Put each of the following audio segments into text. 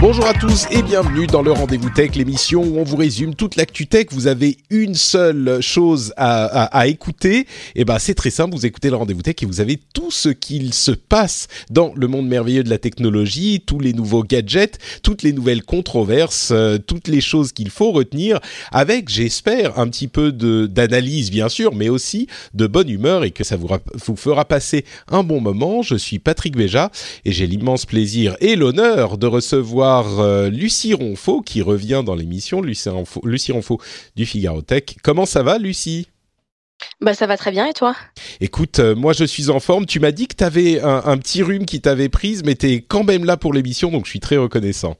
Bonjour à tous et bienvenue dans le Rendez-vous Tech, l'émission où on vous résume toute l'actu tech. Vous avez une seule chose à, à, à écouter. Et ben c'est très simple, vous écoutez le Rendez-vous Tech et vous avez tout ce qu'il se passe dans le monde merveilleux de la technologie, tous les nouveaux gadgets, toutes les nouvelles controverses, euh, toutes les choses qu'il faut retenir, avec, j'espère, un petit peu de d'analyse bien sûr, mais aussi de bonne humeur et que ça vous fera passer un bon moment. Je suis Patrick Béja et j'ai l'immense plaisir et l'honneur de recevoir euh, Lucie Ronfaux qui revient dans l'émission, Lucie Ronfaux, Lucie Ronfaux du Figaro Tech. Comment ça va Lucie? Bah ça va très bien et toi? Écoute, euh, moi je suis en forme. Tu m'as dit que tu avais un, un, petit rhume qui t'avait prise, mais tu es quand même là pour l'émission, donc je suis très reconnaissant.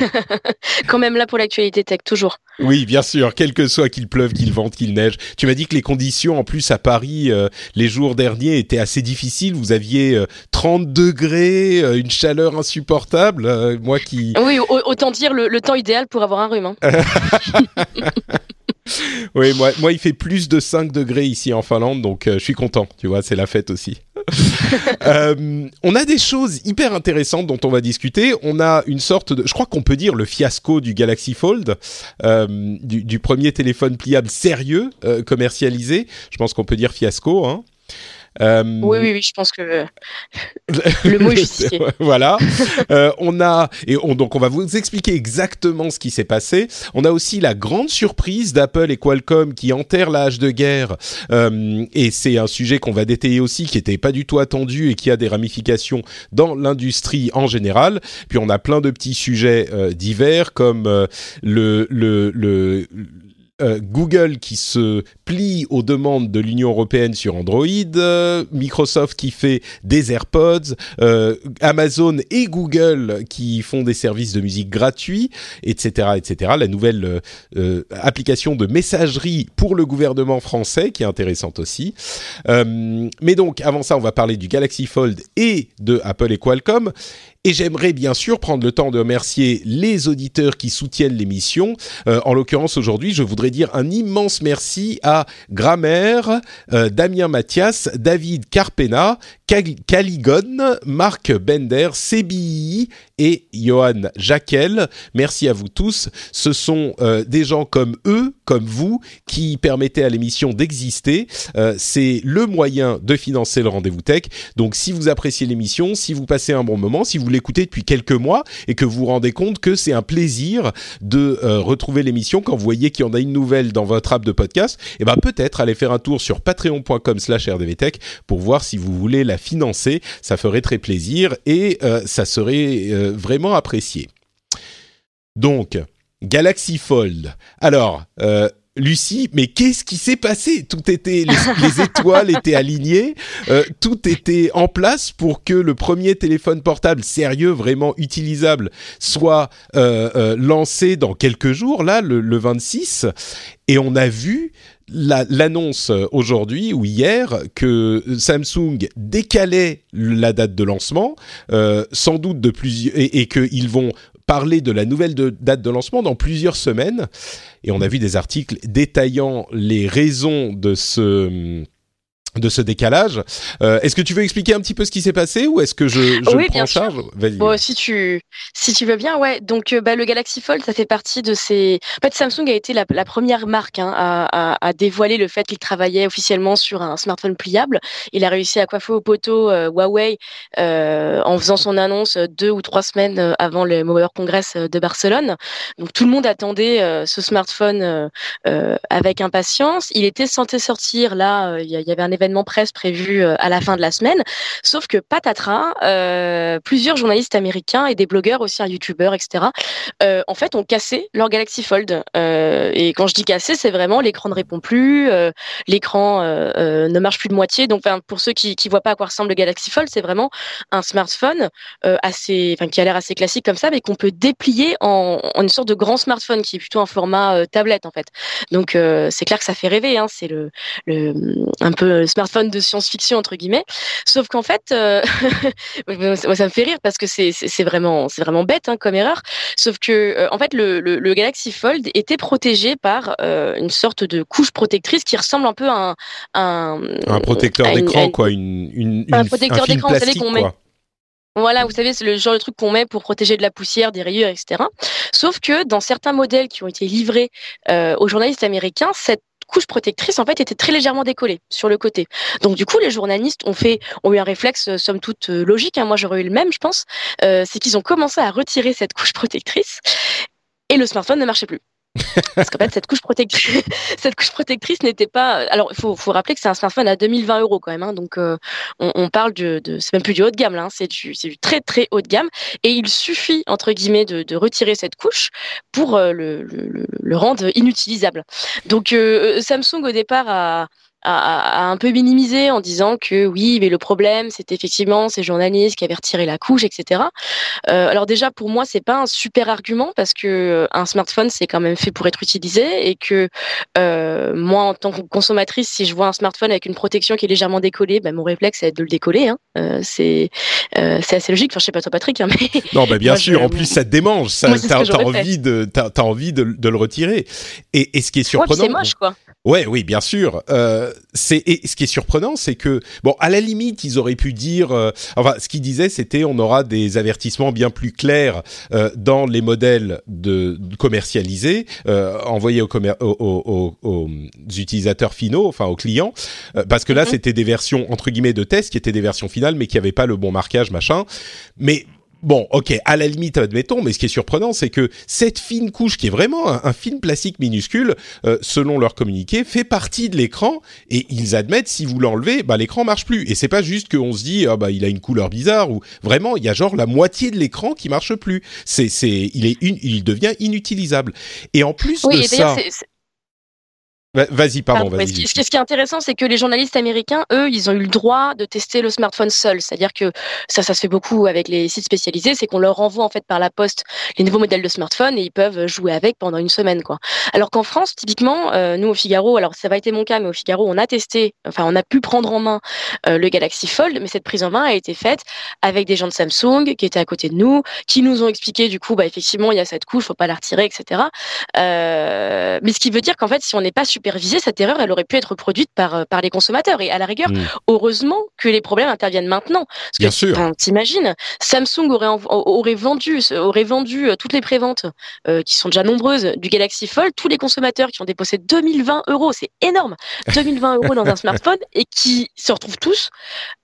quand même là pour l'actualité tech, toujours. Oui, bien sûr, quel que soit qu'il pleuve, qu'il vente, qu'il neige. Tu m'as dit que les conditions, en plus à Paris, euh, les jours derniers étaient assez difficiles. Vous aviez euh, 30 degrés, euh, une chaleur insupportable. euh, moi qui... Oui, autant dire le, le, temps idéal pour avoir un rhume. Hein. oui, moi, moi, il fait plus de 5 degrés ici en Finlande, donc je suis content, tu vois, c'est la fête aussi. euh, on a des choses hyper intéressantes dont on va discuter. On a une sorte de, je crois qu'on peut dire le fiasco du Galaxy Fold, euh, du, premier téléphone pliable sérieux euh, commercialisé. Je pense qu'on peut dire fiasco. Hein. Euh, oui, oui, oui, je pense que le mot est justifié. voilà. euh, on a et on, donc on va vous expliquer exactement ce qui s'est passé. On a aussi la grande surprise d'Apple et Qualcomm qui enterrent l'âge de guerre. Euh, et c'est un sujet qu'on va détailler aussi, qui était pas du tout attendu et qui a des ramifications dans l'industrie en général. Puis on a plein de petits sujets euh, divers comme euh, le, le, le euh, Google qui se plie aux demandes de l'Union européenne sur Android, euh, Microsoft qui fait des AirPods, euh, Amazon et Google qui font des services de musique gratuits, etc., etc. La nouvelle application de messagerie pour le gouvernement français qui est intéressante aussi. Mais donc avant ça, on va parler du Galaxy Fold et de Apple et Qualcomm. Et j'aimerais bien sûr prendre le temps de remercier les auditeurs qui soutiennent l'émission. En l'occurrence, aujourd'hui, je voudrais dire un immense merci à Grammaire, euh, Damien Mathias, David Carpena, Caligon, Marc Bender, CBI et Johan Jacquel. Merci à vous tous. Ce sont euh, des gens comme eux, comme vous, qui permettaient à l'émission d'exister. Euh, C'est le moyen de financer le rendez-vous tech. Donc si vous appréciez l'émission, si vous passez un bon moment, si vous l'écoutez depuis quelques mois et que vous vous rendez compte que c'est un plaisir de retrouver l'émission quand vous voyez qu'il y en a une nouvelle dans votre app de podcast, et eh ben peut-être aller faire un tour sur patreon.com/rdvtech pour voir si vous voulez la financer. Ça ferait très plaisir et euh, ça serait euh, vraiment apprécié. Donc, Galaxy Fold. Alors, euh, Lucie, mais qu'est-ce qui s'est passé? Tout était, les, les étoiles étaient alignées, euh, tout était en place pour que le premier téléphone portable sérieux, vraiment utilisable, soit euh, euh, lancé dans quelques jours, là, le, le 26. Et on a vu l'annonce la, aujourd'hui ou hier que Samsung décalait la date de lancement, euh, sans doute de plusieurs, et, et qu'ils vont parler de la nouvelle date de lancement dans plusieurs semaines. Et on a vu des articles détaillant les raisons de ce de ce décalage. Euh, est-ce que tu veux expliquer un petit peu ce qui s'est passé ou est-ce que je, je oui, prends en charge? Bon, si tu si tu veux bien, ouais. Donc euh, bah, le Galaxy Fold, ça fait partie de ces. En fait, Samsung a été la, la première marque hein, à, à, à, dévoiler le fait qu'il travaillait officiellement sur un smartphone pliable. Il a réussi à coiffer au poteau euh, Huawei euh, en faisant son annonce deux ou trois semaines avant le Mobile Congress de Barcelone. Donc tout le monde attendait ce smartphone avec impatience. Il était censé sortir là. Il y avait un événement événement presse prévu à la fin de la semaine. Sauf que patatras, plusieurs journalistes américains et des blogueurs aussi, un youtubeur, etc. en fait, ont cassé leur Galaxy Fold. et quand je dis cassé, c'est vraiment l'écran ne répond plus, l'écran ne marche plus de moitié. Donc, pour ceux qui qui voient pas à quoi ressemble le Galaxy Fold, c'est vraiment un smartphone assez, enfin qui a l'air assez classique comme ça, mais qu'on peut déplier en, une sorte de grand smartphone qui est plutôt un format tablette en fait. Donc c'est clair que ça fait rêver. Hein, c'est le, le, un peu smartphone de science-fiction entre guillemets. Sauf qu'en fait, euh, ça me fait rire parce que c'est vraiment c'est vraiment bête hein, comme erreur. Sauf que euh, en fait le, le, Galaxy Fold était protégé par euh, une sorte de couche protectrice qui ressemble un peu à un un, protecteur d'écran quoi, une, une, un protecteur d'écran, vous savez qu'on met voilà, vous savez, c'est le genre de truc qu'on met pour protéger de la poussière, des rayures, etc. Sauf que dans certains modèles qui ont été livrés euh, aux journalistes américains, cette couche protectrice en fait était très légèrement décollée sur le côté. Donc du coup, les journalistes ont fait, ont eu un réflexe euh, somme toute euh, logique. Hein, moi, j'aurais eu le même, je pense. c'est qu'ils ont commencé à retirer cette couche protectrice et le smartphone ne marchait plus. Parce qu'en fait, cette couche protectrice, cette couche protectrice n'était pas. Alors, il faut, faut, rappeler que c'est un smartphone à 2020 euros quand même. Hein, donc, euh, on, on, parle de, de c'est même plus du haut de gamme là. Hein, c'est du, du, très très haut de gamme. Et il suffit entre guillemets de, de retirer cette couche pour euh, le, le, le, rendre inutilisable. Donc, euh, Samsung au départ a a, un peu minimisé en disant que oui, mais le problème, c'est effectivement ces journalistes qui avaient retiré la couche, etc. Euh, alors déjà, pour moi, c'est pas un super argument parce que euh, un smartphone, c'est quand même fait pour être utilisé et que euh, moi, en tant que consommatrice, si je vois un smartphone avec une protection qui est légèrement décollée, ben, mon réflexe, c'est de le décoller. Hein. Euh, c'est c'est assez logique. Enfin, je sais pas toi, Patrick, hein, mais non, bah, bien sûr. En plus, ça te démange. Ça, t'as envie de, t'as envie de, de, le retirer. Et, et ce qui est surprenant, c'est moche, quoi. Ouais, oui, bien sûr. Euh, c'est et ce qui est surprenant, c'est que bon, à la limite, ils auraient pu dire, euh, enfin, ce qu'ils disaient, c'était on aura des avertissements bien plus clairs euh, dans les modèles de, commercialisés euh, envoyés aux, aux, aux, utilisateurs finaux, enfin aux clients, euh, parce que là, mm-hmm. c'était des versions entre guillemets de test qui étaient des versions finales, mais qui n'avaient pas le bon marquage, machin. Mais Bon, ok, à la limite, admettons, mais ce qui est surprenant, c'est que cette fine couche, qui est vraiment un, un film plastique minuscule, euh, selon leur communiqué, fait partie de l'écran, et ils admettent, si vous l'enlevez, bah, l'écran marche plus. Et c'est pas juste qu'on se dit, ah bah, il a une couleur bizarre, ou vraiment, il y a genre la moitié de l'écran qui marche plus. C'est, c'est, il est une, il devient inutilisable. Et en plus de ça. Vas-y, pardon. vas ce, ce, qui est intéressant, c'est que les journalistes américains, eux, ils ont eu le droit de tester le smartphone seul. C'est-à-dire que ça, ça se fait beaucoup avec les sites spécialisés, c'est qu'on leur envoie en fait par la poste les nouveaux modèles de smartphone et ils peuvent jouer avec pendant une semaine, quoi. Alors qu'en France, typiquement, euh, nous au Figaro, alors ça va été mon cas, mais au Figaro, on a testé, enfin, on a pu prendre en main euh, le Galaxy Fold, mais cette prise en main a été faite avec des gens de Samsung qui étaient à côté de nous, qui nous ont expliqué du coup, bah effectivement, il y a cette couche, faut pas la retirer, etc. Euh, mais ce qui veut dire qu'en fait, si on n'est pas supervisé, cette erreur, elle aurait pu être produite par, euh, par les consommateurs. Et à la rigueur, mm. heureusement que les problèmes interviennent maintenant. Parce Bien que, sûr. T'imagines, Samsung aurait, aurait vendu, aurait vendu euh, toutes les préventes, euh, qui sont déjà nombreuses, du Galaxy Fold, tous les consommateurs qui ont déposé 2020 euros, c'est énorme, 2020 euros dans un smartphone, et qui se retrouvent tous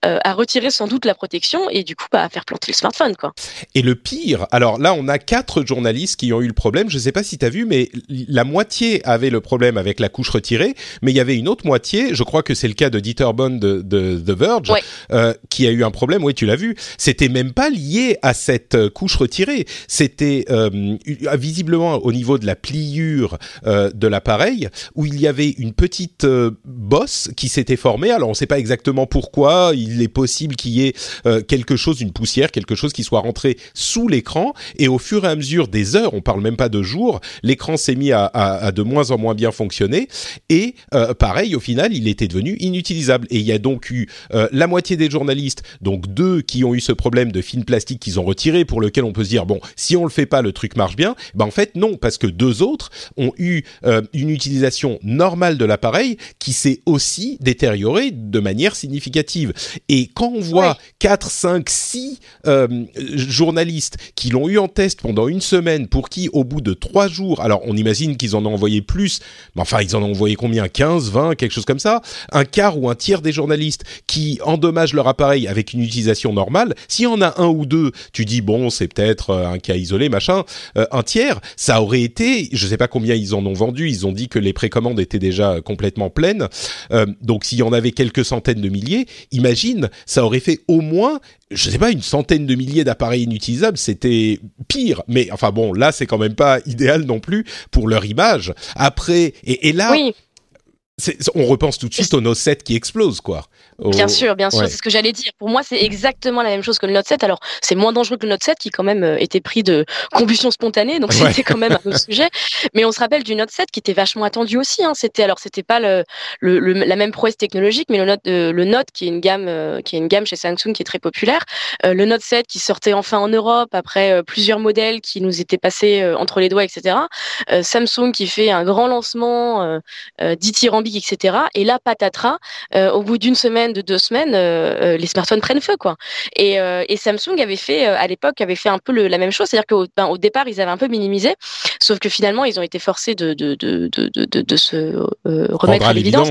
à retirer sans doute la protection et du coup bah, à faire planter le smartphone. Quoi. Et le pire, alors là, on a quatre journalistes qui ont eu le problème. Je ne sais pas si tu as vu, mais la moitié avait le problème avec la couche retirée, mais il y avait une autre moitié, je crois que c'est le cas de Dieter Bond de, de The Verge, euh, qui a eu un problème, oui tu l'as vu, c'était même pas lié à cette euh, couche retirée, c'était euh, visiblement au niveau de la pliure euh, de l'appareil, où il y avait une petite euh, bosse qui s'était formée, alors on ne sait pas exactement pourquoi, il est possible qu'il y ait quelque chose, une poussière, quelque chose qui soit rentré sous l'écran, et au fur et à mesure des heures, on parle même pas de jours, l'écran s'est mis à, à, à de moins en moins bien fonctionner, et euh, pareil, au final, il était devenu inutilisable. Et il y a donc eu euh, la moitié des journalistes, donc deux qui ont eu ce problème de film plastique qu'ils ont retiré, pour lequel on peut se dire bon, si on le fait pas, le truc marche bien. Ben en fait non, parce que deux autres ont eu euh, une utilisation normale de l'appareil qui s'est aussi détériorée de manière significative. Et quand on voit quatre, cinq, six journalistes qui l'ont eu en test pendant une semaine, pour qui au bout de trois jours, alors on imagine qu'ils en ont envoyé plus, mais enfin ils en ont ont envoyé combien 15, 20, quelque chose comme ça. Un quart ou un tiers des journalistes qui endommagent leur appareil avec une utilisation normale. S'il y en a un ou deux, tu dis bon, c'est peut-être euh, un cas isolé, machin. Euh, un tiers, ça aurait été, je sais pas combien ils en ont vendu. Ils ont dit que les précommandes étaient déjà complètement pleines. Euh, donc s'il y en avait quelques centaines de milliers, imagine, ça aurait fait au moins je sais pas, une centaine de milliers d'appareils inutilisables, c'était pire. Mais enfin bon, là, c'est quand même pas idéal non plus pour leur image. Après, et, et là, oui. on repense tout de suite au Note 7 qui explose, quoi. Bien sûr, bien sûr, c'est ce que j'allais dire. Pour moi, c'est exactement la même chose que le Note 7. Alors, c'est moins dangereux que le Note 7 qui quand même euh, était pris de combustion spontanée, donc c'était quand même un autre sujet. Mais on se rappelle du Note 7 qui était vachement attendu aussi. Hein. C'était alors, c'était pas le, le, la même prouesse technologique, mais le Note, euh, le Note qui est une gamme, euh, qui est une gamme chez Samsung qui est très populaire. le Note 7 qui sortait enfin en Europe après plusieurs modèles qui nous étaient passés entre les doigts, etc. Samsung qui fait un grand lancement dithyrambique, etc. Et là, patatras, au bout d'une semaine de deux semaines, euh, euh, les smartphones prennent feu, quoi. Et, euh, Samsung avait fait, à l'époque, avait fait un peu la même chose, c'est-à-dire qu'au ben, au départ, ils avaient un peu minimisé, sauf que finalement, ils ont été forcés de, de, de, de, de se remettre à l'évidence.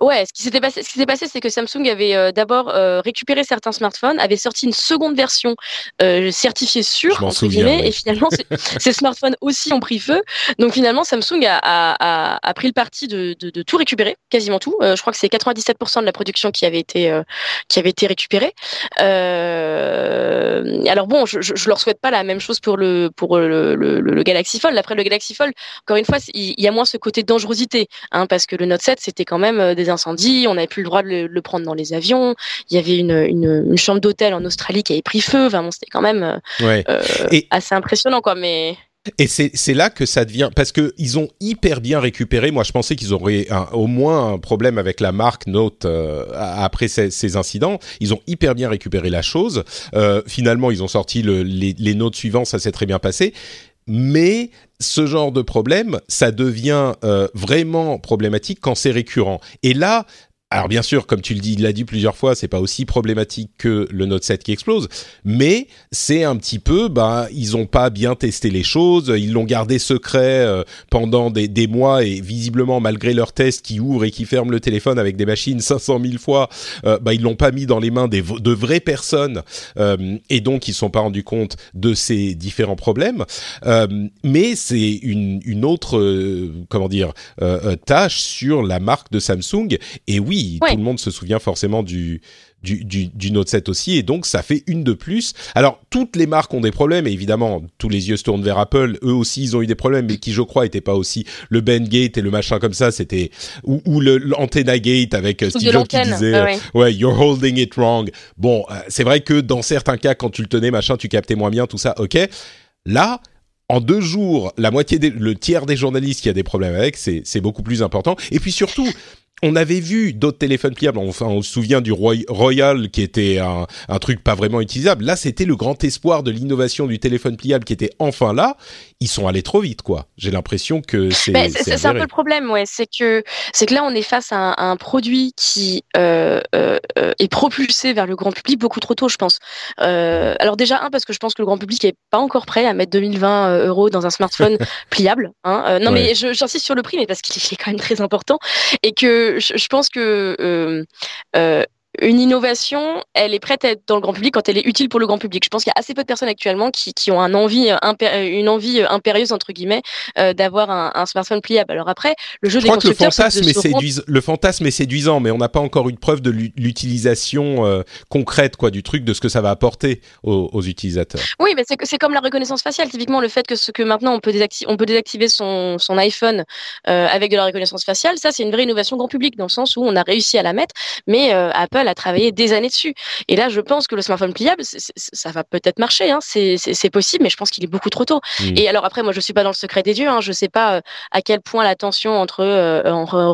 Ouais, ce qui s'était passé, ce qui s'est passé, c'est que Samsung avait euh, d'abord euh, récupéré certains smartphones, avait sorti une seconde version euh, certifiée sûre entre guillemets, et finalement ces smartphones aussi ont pris feu. Donc finalement, Samsung a, a, a, pris le parti de, de, de, tout récupérer, quasiment tout. je crois que c'est 97% de la production qui avait été qui avait été récupérée. alors bon, je, je, leur souhaite pas la même chose pour le pour le, le, le Galaxy Fold. Après le Galaxy Fold, encore une fois, il y a moins ce côté dangerosité, hein, parce que le Note 7 c'était quand même des incendies, on n'avait plus le droit de le, prendre dans les avions. Il y avait une, chambre d'hôtel en Australie qui avait pris feu. Enfin, c'était quand même euh, euh, assez impressionnant, quoi. Mais et c'est là que ça devient parce que ils ont hyper bien récupéré. Moi, je pensais qu'ils auraient au moins un problème avec la marque Note euh, après ces, incidents. Ils ont hyper bien récupéré la chose. finalement, ils ont sorti les, les notes suivantes, ça s'est très bien passé mais ce genre de problème, ça devient euh, vraiment problématique quand c'est récurrent. Et là, alors bien sûr, comme tu le dis, il l'a dit plusieurs fois, c'est pas aussi problématique que le Note 7 qui explose, mais c'est un petit peu, bah, ils ont pas bien testé les choses, ils l'ont gardé secret euh, pendant des, mois et visiblement malgré leurs tests qui ouvrent et qui ferment le téléphone avec des machines 500 000 fois, euh, bah ils l'ont pas mis dans les mains de vraies personnes euh, et donc ils sont pas rendus compte de ces différents problèmes. Euh, mais c'est une, une autre, comment dire, tâche sur la marque de Samsung et oui tout le monde se souvient forcément du, du, du, Note 7 aussi, et donc ça fait une de plus. Alors, toutes les marques ont des problèmes, et évidemment, tous les yeux se tournent vers Apple, eux aussi, ils ont eu des problèmes, mais qui, je crois, n'étaient pas aussi le Gate et le machin comme ça, c'était, ou, ou le l'Antenna Gate avec euh, Steve Jobs qui disait, euh, ouais. you're holding it wrong. Bon, euh, c'est vrai que dans certains cas, quand tu le tenais, machin, tu captais moins bien, tout ça, ok. Là, en deux jours, la moitié, le tiers des journalistes qui a des problèmes avec, c'est beaucoup plus important. Et puis surtout, on avait vu d'autres téléphones pliables, enfin on se souvient du Royal qui était un, un truc pas vraiment utilisable. Là, c'était le grand espoir de l'innovation du téléphone pliable qui était enfin là. Ils sont allés trop vite, quoi. J'ai l'impression que c'est. Ben, c'est un peu le problème, ouais. C'est que c'est que là, on est face à un, produit qui euh, euh, est propulsé vers le grand public beaucoup trop tôt, je pense. Euh, alors déjà un parce que je pense que le grand public est pas encore prêt à mettre 2020 euros dans un smartphone pliable. Hein. non, mais j'insiste sur le prix, mais parce qu'il est quand même très important et que je, pense que euh, euh, une innovation, elle est prête à être dans le grand public quand elle est utile pour le grand public. Je pense qu'il y a assez peu de personnes actuellement qui, qui ont un envie, une envie impérieuse entre guillemets euh, d'avoir un, un, smartphone pliable. Alors après, le jeu Je des crois que le fantasme, est le fantasme est séduisant, mais on n'a pas encore une preuve de l'utilisation euh, concrète quoi du truc, de ce que ça va apporter aux, aux utilisateurs. Oui, mais c'est comme la reconnaissance faciale. Typiquement, le fait que ce que maintenant on peut désactiver, on peut désactiver son, son iPhone euh, avec de la reconnaissance faciale, ça c'est une vraie innovation grand public dans le sens où on a réussi à la mettre, mais euh, Apple a travaillé des années dessus. Et là, je pense que le smartphone pliable, ça va peut-être marcher, hein, c'est possible, mais je pense qu'il est beaucoup trop tôt. Hmm. Et alors après, moi, je suis pas dans le secret des dieux, hein, je sais pas euh, à quel point la tension entre, euh,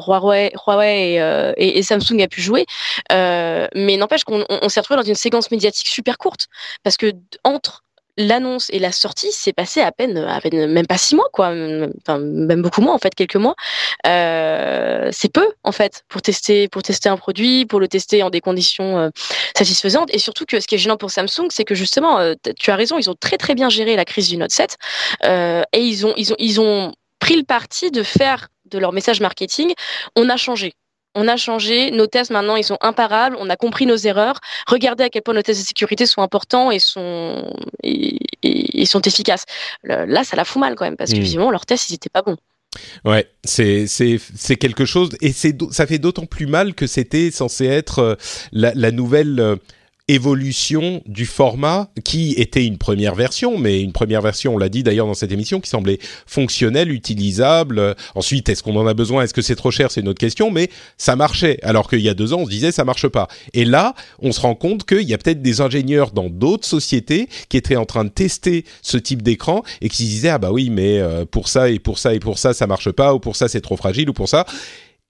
Huawei, Huawei euh, et, et, Samsung a pu jouer, mais n'empêche qu'on s'est retrouvé dans une séquence médiatique super courte, parce que entre l'annonce et la sortie s'est passé à peine, à peine même pas six mois, quoi, enfin, même beaucoup moins en fait, quelques mois. Euh, c'est peu en fait pour tester, pour tester un produit, pour le tester en des conditions euh, satisfaisantes. Et surtout que ce qui est gênant pour Samsung, c'est que justement, euh, tu as raison, ils ont très très bien géré la crise du Note 7 et ils ont ils ont ils ont pris le parti de faire de leur message marketing, on a changé. On a changé, nos tests maintenant ils sont imparables, on a compris nos erreurs. Regardez à quel point nos tests de sécurité sont importants et sont et, sont efficaces. Là, ça la fout mal quand même parce que mmh. leurs tests ils étaient pas bons. Ouais, c'est c'est c'est quelque chose et c'est ça fait d'autant plus mal que c'était censé être euh, la, la nouvelle euh, évolution du format qui était une première version, mais une première version, on l'a dit d'ailleurs dans cette émission, qui semblait fonctionnelle, utilisable. Ensuite, est-ce qu'on en a besoin? Est-ce que c'est trop cher? C'est une autre question, mais ça marchait. Alors qu'il y a deux ans, on se disait ça marche pas. Et là, on se rend compte qu'il y a peut-être des ingénieurs dans d'autres sociétés qui étaient en train de tester ce type d'écran et qui se disaient ah bah oui, mais euh, pour ça et pour ça et pour ça ça marche pas ou pour ça c'est trop fragile ou pour ça.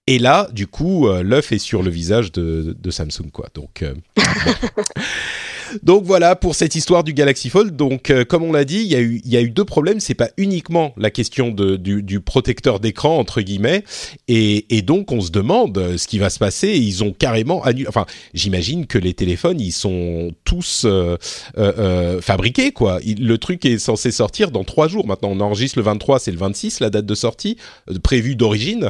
Et là, du coup, euh, l'œuf est sur le visage de, Samsung, quoi. Donc, euh, Donc voilà pour cette histoire du Galaxy Fold. Donc euh, comme on l'a dit, il y a eu il y a eu deux problèmes. C'est pas uniquement la question de, du, du protecteur d'écran entre guillemets. Et, et, donc on se demande euh, ce qui va se passer. Ils ont carrément annulé. Enfin, j'imagine que les téléphones ils sont tous euh, euh, fabriqués quoi. le truc est censé sortir dans trois jours. Maintenant on enregistre le 23, c'est le 26 la date de sortie prévue d'origine.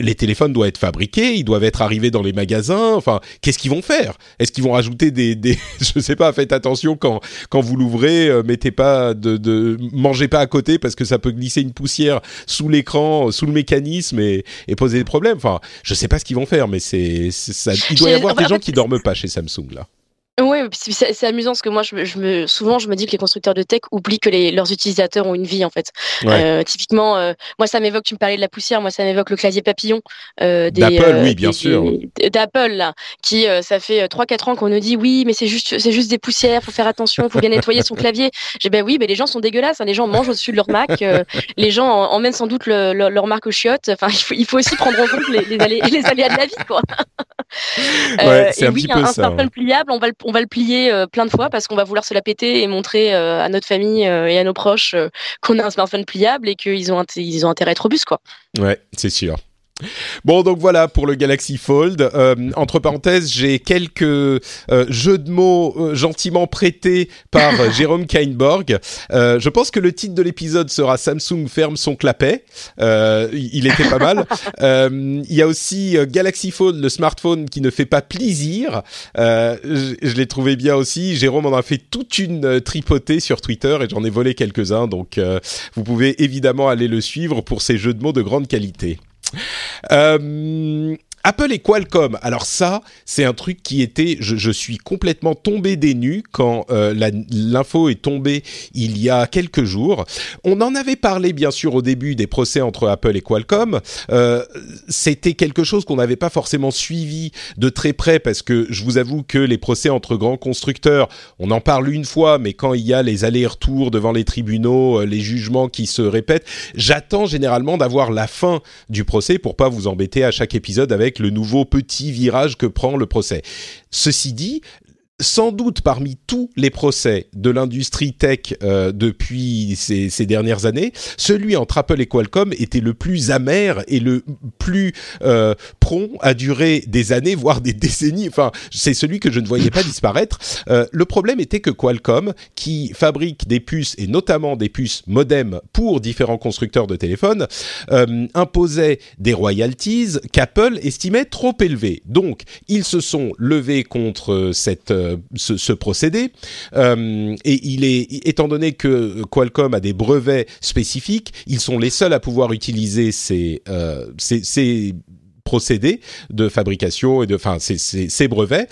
les téléphones doivent être fabriqués, ils doivent être arrivés dans les magasins. Enfin, qu'est-ce qu'ils vont faire? Est-ce qu'ils vont rajouter des, des je sais pas, faites attention quand quand vous l'ouvrez, euh, mettez pas de, de mangez pas à côté parce que ça peut glisser une poussière sous l'écran, sous le mécanisme et, et poser des problèmes. Enfin, je sais pas ce qu'ils vont faire, mais c'est ça. Il doit y avoir des gens qui dorment pas chez Samsung là. Oui, c'est amusant parce que moi, je, je, me, souvent, je me dis que les constructeurs de tech oublient que les, leurs utilisateurs ont une vie en fait. Euh, typiquement, euh, moi, ça m'évoque. Tu me parlais de la poussière, moi, ça m'évoque le clavier papillon euh, d'Apple, oui, bien sûr. D'Apple là, qui ça fait 3-4 ans qu'on nous dit oui, mais c'est juste, c'est juste des poussières, faut faire attention, faut bien nettoyer son clavier. J'ai ben oui, mais les gens sont dégueulasses, hein, les gens mangent au-dessus de leur Mac, les gens emmènent sans doute leur marque aux chiottes. Enfin, il faut, il faut aussi prendre en compte les, les, aléas, les aléas de la vie, quoi. ouais, c'est un oui, petit peu un, ça. Un pliable, on va le on va le plier euh, plein de fois parce qu'on va vouloir se la péter et montrer euh, à notre famille euh, et à nos proches qu'on a un smartphone pliable et qu'ils ont, ils ont intérêt à être robustes, quoi. Ouais, c'est sûr. Bon, donc voilà pour le Galaxy Fold. Euh, entre parenthèses, j'ai quelques euh, jeux de mots euh, gentiment prêtés par Jérôme Kainborg. je pense que le titre de l'épisode sera Samsung ferme son clapet. il était pas mal. Il y a aussi Galaxy Fold, le smartphone qui ne fait pas plaisir. je, je l'ai trouvé bien aussi. Jérôme en a fait toute une tripotée sur Twitter et j'en ai volé quelques-uns. Donc, vous pouvez évidemment aller le suivre pour ces jeux de mots de grande qualité. Euh, Apple et Qualcomm. Alors ça, c'est un truc qui était, je, suis complètement tombé des nues quand euh, l'info est tombée il y a quelques jours. On en avait parlé bien sûr au début des procès entre Apple et Qualcomm. Euh, C'était quelque chose qu'on n'avait pas forcément suivi de très près parce que je vous avoue que les procès entre grands constructeurs, on en parle une fois, mais quand il y a les allers-retours devant les tribunaux, euh, les jugements qui se répètent, j'attends généralement d'avoir la fin du procès pour pas vous embêter à chaque épisode avec le nouveau petit virage que prend le procès. Ceci dit, sans doute parmi tous les procès de l'industrie tech euh, depuis ces, ces, dernières années, celui entre Apple et Qualcomm était le plus amer et le plus euh, prompt à durer des années, voire des décennies. Enfin, c'est celui que je ne voyais pas disparaître. Euh, le problème était que Qualcomm, qui fabrique des puces et notamment des puces modem pour différents constructeurs de téléphones, euh, imposait des royalties qu'Apple estimait trop élevées. Donc, ils se sont levés contre cette euh, ce, procédé. Euh, et il est, étant donné que Qualcomm a des brevets spécifiques, ils sont les seuls à pouvoir utiliser ces, euh, procédés de fabrication et de, enfin, ces, brevets.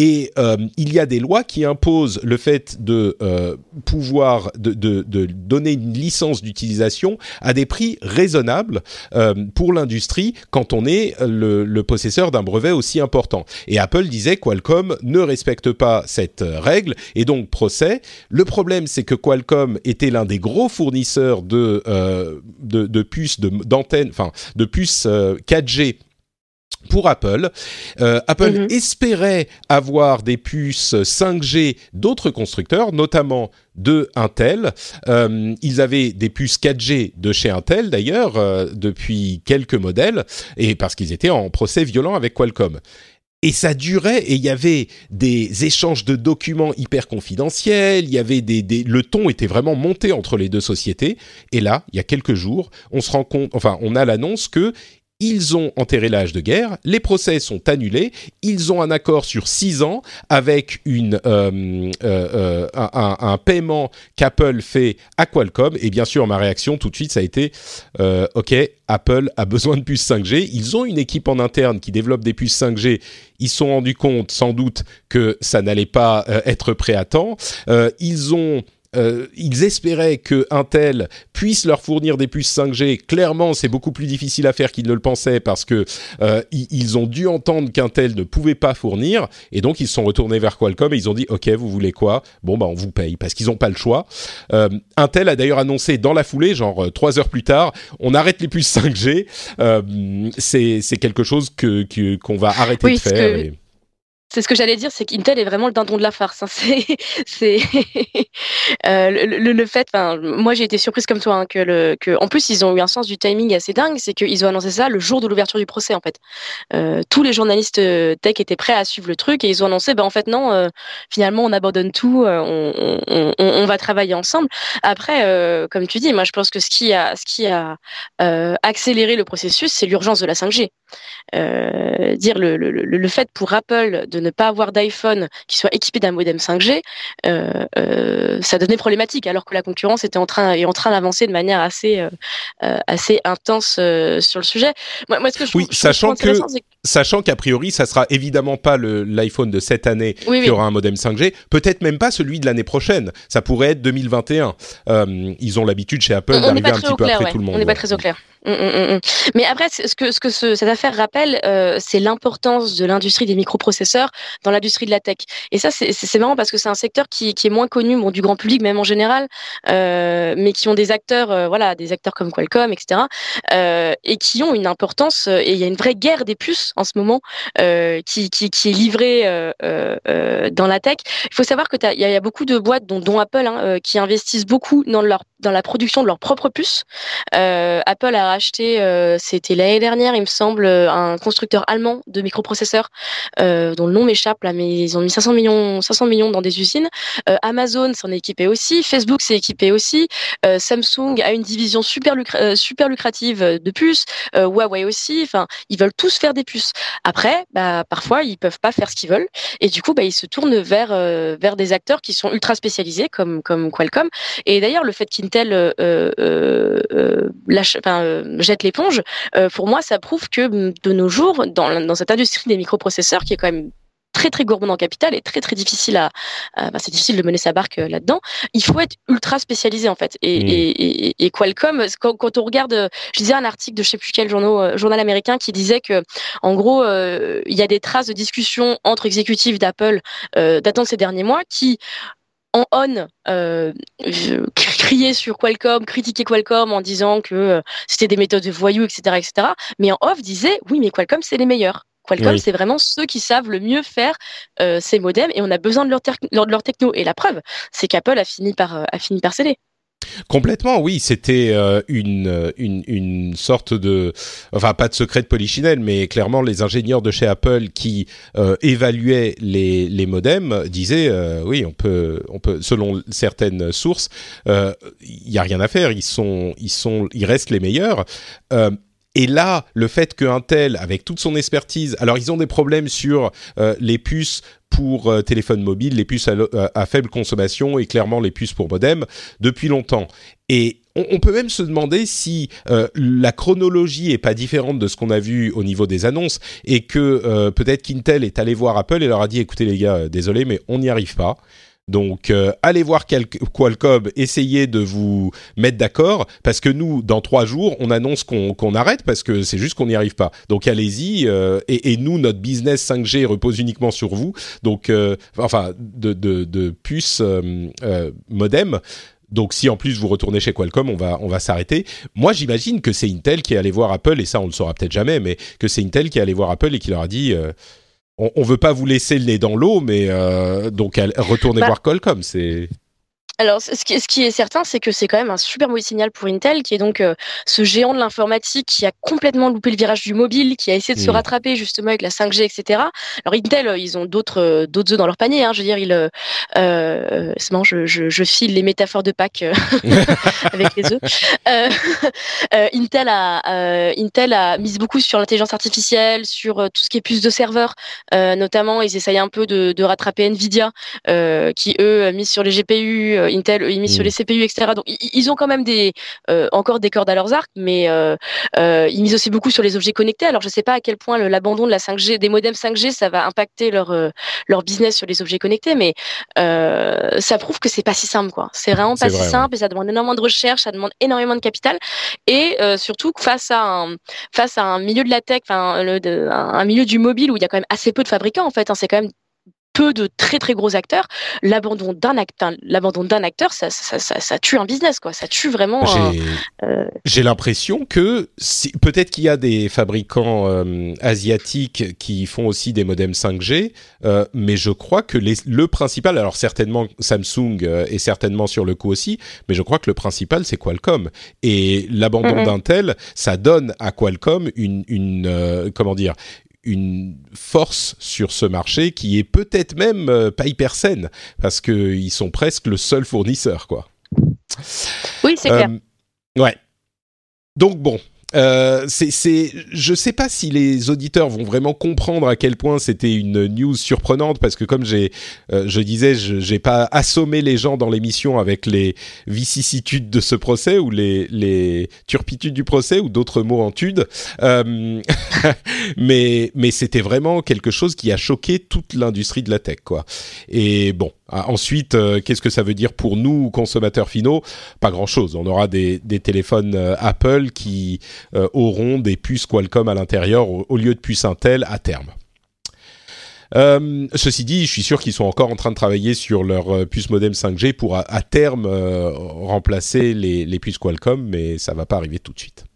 Et euh, il y a des lois qui imposent le fait de euh, pouvoir de, de, donner une licence d'utilisation à des prix raisonnables euh, pour l'industrie quand on est le, le possesseur d'un brevet aussi important. Et Apple disait Qualcomm ne respecte pas cette règle et donc procès. Le problème c'est que Qualcomm était l'un des gros fournisseurs de de, de puces d'antennes, enfin de puces 4G pour Apple. Euh, Apple mhm. espérait avoir des puces 5G d'autres constructeurs, notamment de Intel. Euh, ils avaient des puces 4G de chez Intel d'ailleurs euh, depuis quelques modèles et parce qu'ils étaient en procès violent avec Qualcomm. et ça durait et il y avait des échanges de documents hyper confidentiels, il y avait des, des, le ton était vraiment monté entre les deux sociétés et là, il y a quelques jours, on se rend compte enfin, on a l'annonce que ils ont enterré l'âge de guerre, les procès sont annulés, ils ont un accord sur six ans avec une, euh, euh, un, paiement qu'Apple fait à Qualcomm. Et bien sûr, ma réaction tout de suite, ça a été euh, OK, Apple a besoin de puces 5G. Ils ont une équipe en interne qui développe des puces 5G. Ils sont rendus compte, sans doute, que ça n'allait pas être prêt à temps. ils ont euh, ils espéraient que Intel puisse leur fournir des puces 5G. Clairement, c'est beaucoup plus difficile à faire qu'ils ne le pensaient parce que euh, ils ont dû entendre qu'Intel ne pouvait pas fournir et donc ils se sont retournés vers Qualcomm et ils ont dit OK, vous voulez quoi? Bon bah on vous paye parce qu'ils n'ont pas le choix. Euh, Intel a d'ailleurs annoncé dans la foulée, genre trois heures plus tard, on arrête les puces 5G. c'est quelque chose que qu'on va arrêter de faire. C'est ce que j'allais dire, c'est qu'Intel est vraiment le dindon de la farce. Hein. C'est, euh, le, le, fait. Moi j'ai été surprise comme toi hein, que le, que, en plus ils ont eu un sens du timing assez dingue. C'est qu'ils ont annoncé ça le jour de l'ouverture du procès en fait. Euh, tous les journalistes euh, tech étaient prêts à suivre le truc et ils ont annoncé, ben en fait non, euh, finalement on abandonne tout, euh, on, on, on, on, va travailler ensemble. Après, comme tu dis, moi je pense que ce qui a, ce qui a accéléré le processus, c'est l'urgence de la 5G. Dire le, le, le fait pour Apple de ne pas avoir d'iPhone qui soit équipé d'un modem 5G, euh, euh, ça devenait problématique alors que la concurrence était en train est en train d'avancer de manière assez euh, assez intense sur le sujet. Moi, moi ce que je oui, sachant que sachant qu'a priori, ça sera évidemment pas l'iPhone de cette année qui aura un modem 5G, peut-être même pas celui de l'année prochaine. Ça pourrait être 2021. ils ont l'habitude chez Apple d'arriver un petit peu après tout le monde. On n'est pas très au clair. Mm, mm, mm, Mais après, ce que, ce que cette affaire rappelle, euh, c'est l'importance de l'industrie des microprocesseurs dans l'industrie de la tech. Et ça, c'est marrant parce que c'est un secteur qui, qui, est moins connu bon, du grand public, même en général, euh, mais qui ont des acteurs, euh, voilà, des acteurs comme Qualcomm, etc., euh, et qui ont une importance. Euh, et il y a une vraie guerre des puces en ce moment qui, qui, est livrée dans la tech. Il faut savoir que il y, a beaucoup de boîtes, dont, dont Apple, hein, qui investissent beaucoup dans leur dans la production de leurs propres puces. Apple a acheté, euh, c'était l'année dernière, il me semble, euh, un constructeur allemand de microprocesseurs euh, dont le nom m'échappe là, mais ils ont mis 500 millions, 500 millions dans des usines. Amazon s'en est équipé aussi, Facebook s'est équipé aussi, Samsung a une division super, super lucrative de puces, Huawei aussi. Enfin, ils veulent tous faire des puces. Après, bah, parfois ils peuvent pas faire ce qu'ils veulent et du coup, bah, ils se tournent vers vers des acteurs qui sont ultra spécialisés comme comme Qualcomm. Et d'ailleurs, le fait qu'Intel lâche, enfin, jette l'éponge, euh, pour moi, ça prouve que mm, de nos jours, dans, dans cette industrie des microprocesseurs, qui est quand même très très gourmand en capital et très très difficile à, c'est difficile de mener sa barque euh, là-dedans. Il faut être ultra spécialisé en fait. Et, mmh. et, et, Qualcomm, quand, quand, on regarde, je disais un article de je sais plus quel journal, euh, journal américain qui disait que en gros il y a des traces de discussion entre exécutifs d'Apple euh, datant de ces derniers mois qui en on euh, crier sur Qualcomm, critiquer Qualcomm en disant que euh, c'était des méthodes de voyous, etc., etc. Mais en off disait oui, mais Qualcomm c'est les meilleurs. Qualcomm, c'est vraiment ceux qui savent le mieux faire euh, ces modems et on a besoin de leur, de leur techno. Et la preuve, c'est qu'Apple a fini par euh, a fini par céder. Complètement, oui. C'était euh, une, une, une, sorte de, enfin pas de secret de polichinelle, mais clairement les ingénieurs de chez Apple qui euh, évaluaient les, les modems disaient, euh, oui, on peut, on peut, selon certaines sources, il y a rien à faire. Ils sont, ils sont, ils restent les meilleurs. Et là, le fait que Intel, avec toute son expertise, alors ils ont des problèmes sur les puces pour euh, téléphone mobile, les puces à, faible consommation et clairement les puces pour modem depuis longtemps. Et on, peut même se demander si euh, la chronologie est pas différente de ce qu'on a vu au niveau des annonces et que euh, peut-être qu'Intel est allé voir Apple et leur a dit écoutez les gars, désolé mais on n'y arrive pas. Donc, euh, allez voir Qualcomm, essayez de vous mettre d'accord, parce que nous, dans trois jours, on annonce qu'on arrête, parce que c'est juste qu'on n'y arrive pas. Donc, allez-y, euh, et, nous, notre business 5G repose uniquement sur vous, donc, euh, enfin, de, de, de puces modem. Donc si en plus vous retournez chez Qualcomm, on va on va s'arrêter. Moi j'imagine que c'est Intel qui est allé voir Apple et ça on le saura peut-être jamais, mais que c'est Intel qui est allé voir Apple et qui leur a dit on, on veut pas vous laisser le nez dans l'eau, mais euh, donc retournez bah, voir Qualcomm, c'est. Alors, ce qui, ce qui est certain, c'est que c'est quand même un super mauvais signal pour Intel, qui est donc euh, ce géant de l'informatique qui a complètement loupé le virage du mobile, qui a essayé de se Mm. rattraper justement avec la 5G, etc. Alors Intel, euh, ils ont d'autres euh, d'autres œufs dans leur panier. Hein, je veux dire, ils, euh, euh, c'est marrant, je, je, je file les métaphores de Pâques euh, avec les œufs. Intel a euh, Intel a mis beaucoup sur l'intelligence artificielle, sur tout ce qui est puce de serveur, euh, notamment ils essayent un peu de, de rattraper Nvidia, euh, qui eux misent sur les GPU, Intel ils misent sur Mm. les CPU, etc. Donc ils ont quand même des euh, encore des cordes à leurs arcs, mais euh, euh, ils misent aussi beaucoup sur les objets connectés. Alors je sais pas à quel point l'abandon de la 5G, des modems 5G, ça va impacter leur euh, leur business sur les objets connectés, mais euh, ça prouve que c'est pas si simple, quoi. C'est vraiment pas si vrai, ouais. simple et ça demande énormément de recherche, ça demande énormément de capital et euh, surtout face à un face à un milieu de la tech, enfin un milieu du mobile où il y a quand même assez peu de fabricants en fait, hein, c'est quand même peu de très très gros acteurs, l'abandon d'un acteur, l'abandon d'un acteur, ça, ça, ça, ça tue un business quoi, ça tue vraiment. J'ai euh, l'impression que si, peut-être qu'il y a des fabricants euh, asiatiques qui font aussi des modems 5G, euh, mais je crois que les, le principal, alors certainement Samsung est certainement sur le coup aussi, mais je crois que le principal c'est Qualcomm et l'abandon Mhm. d'Intel, ça donne à Qualcomm une, une comment dire une force sur ce marché qui est peut-être même euh, pas hyper saine parce que ils sont presque le seul fournisseur quoi. Oui, c'est clair. Euh, ouais. Donc bon, euh, c'est, c'est, je sais pas si les auditeurs vont vraiment comprendre à quel point c'était une news surprenante parce que comme j'ai, euh, je disais, je, j'ai pas assommé les gens dans l'émission avec les vicissitudes de ce procès ou les, les turpitudes du procès ou d'autres mots en tude, euh, mais mais c'était vraiment quelque chose qui a choqué toute l'industrie de la tech quoi. Et bon, ensuite, euh, qu'est-ce que ça veut dire pour nous consommateurs finaux? Pas grand-chose. On aura des, téléphones euh, Apple qui euh, auront des puces Qualcomm à l'intérieur au, lieu de puces Intel à terme. Ceci dit, je suis sûr qu'ils sont encore en train de travailler sur leur puce modem 5G pour à, terme remplacer les, puces Qualcomm, mais ça va pas arriver tout de suite.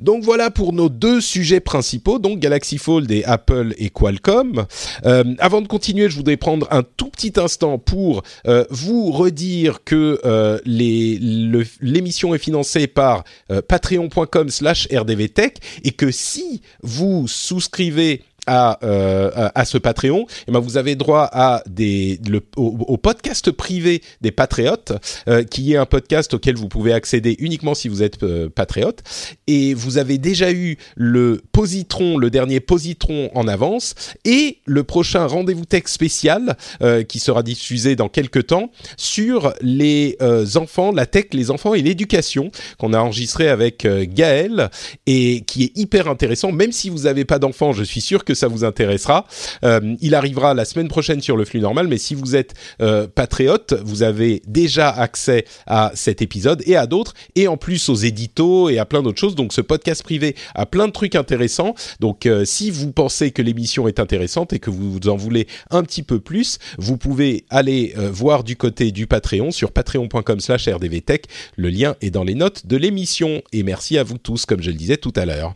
Donc voilà pour nos deux sujets principaux, donc Galaxy Fold et Apple et Qualcomm. Euh, avant de continuer, je voudrais prendre un tout petit instant pour euh, vous redire que euh, l'émission est financée par patreon.com slash rdvtech et que si vous souscrivez à, euh, à, à ce Patreon, eh ben vous avez droit à des, le, au, podcast privé des Patriotes, euh, qui est un podcast auquel vous pouvez accéder uniquement si vous êtes euh, patriote. Et vous avez déjà eu le positron, le dernier positron en avance, et le prochain rendez-vous tech spécial euh, qui sera diffusé dans quelques temps sur les enfants, la tech, les enfants et l'éducation qu'on a enregistré avec Gaël et qui est hyper intéressant. Même si vous n'avez pas d'enfants, je suis sûr que ça vous intéressera. Euh, il arrivera la semaine prochaine sur le flux normal, mais si vous êtes euh, patriote, vous avez déjà accès à cet épisode et à d'autres, et en plus aux éditos et à plein d'autres choses. Donc ce podcast privé a plein de trucs intéressants. Donc euh, si vous pensez que l'émission est intéressante et que vous en voulez un petit peu plus, vous pouvez aller euh, voir du côté du Patreon sur patreon.com/slash rdvtech. Le lien est dans les notes de l'émission. Et merci à vous tous, comme je le disais tout à l'heure.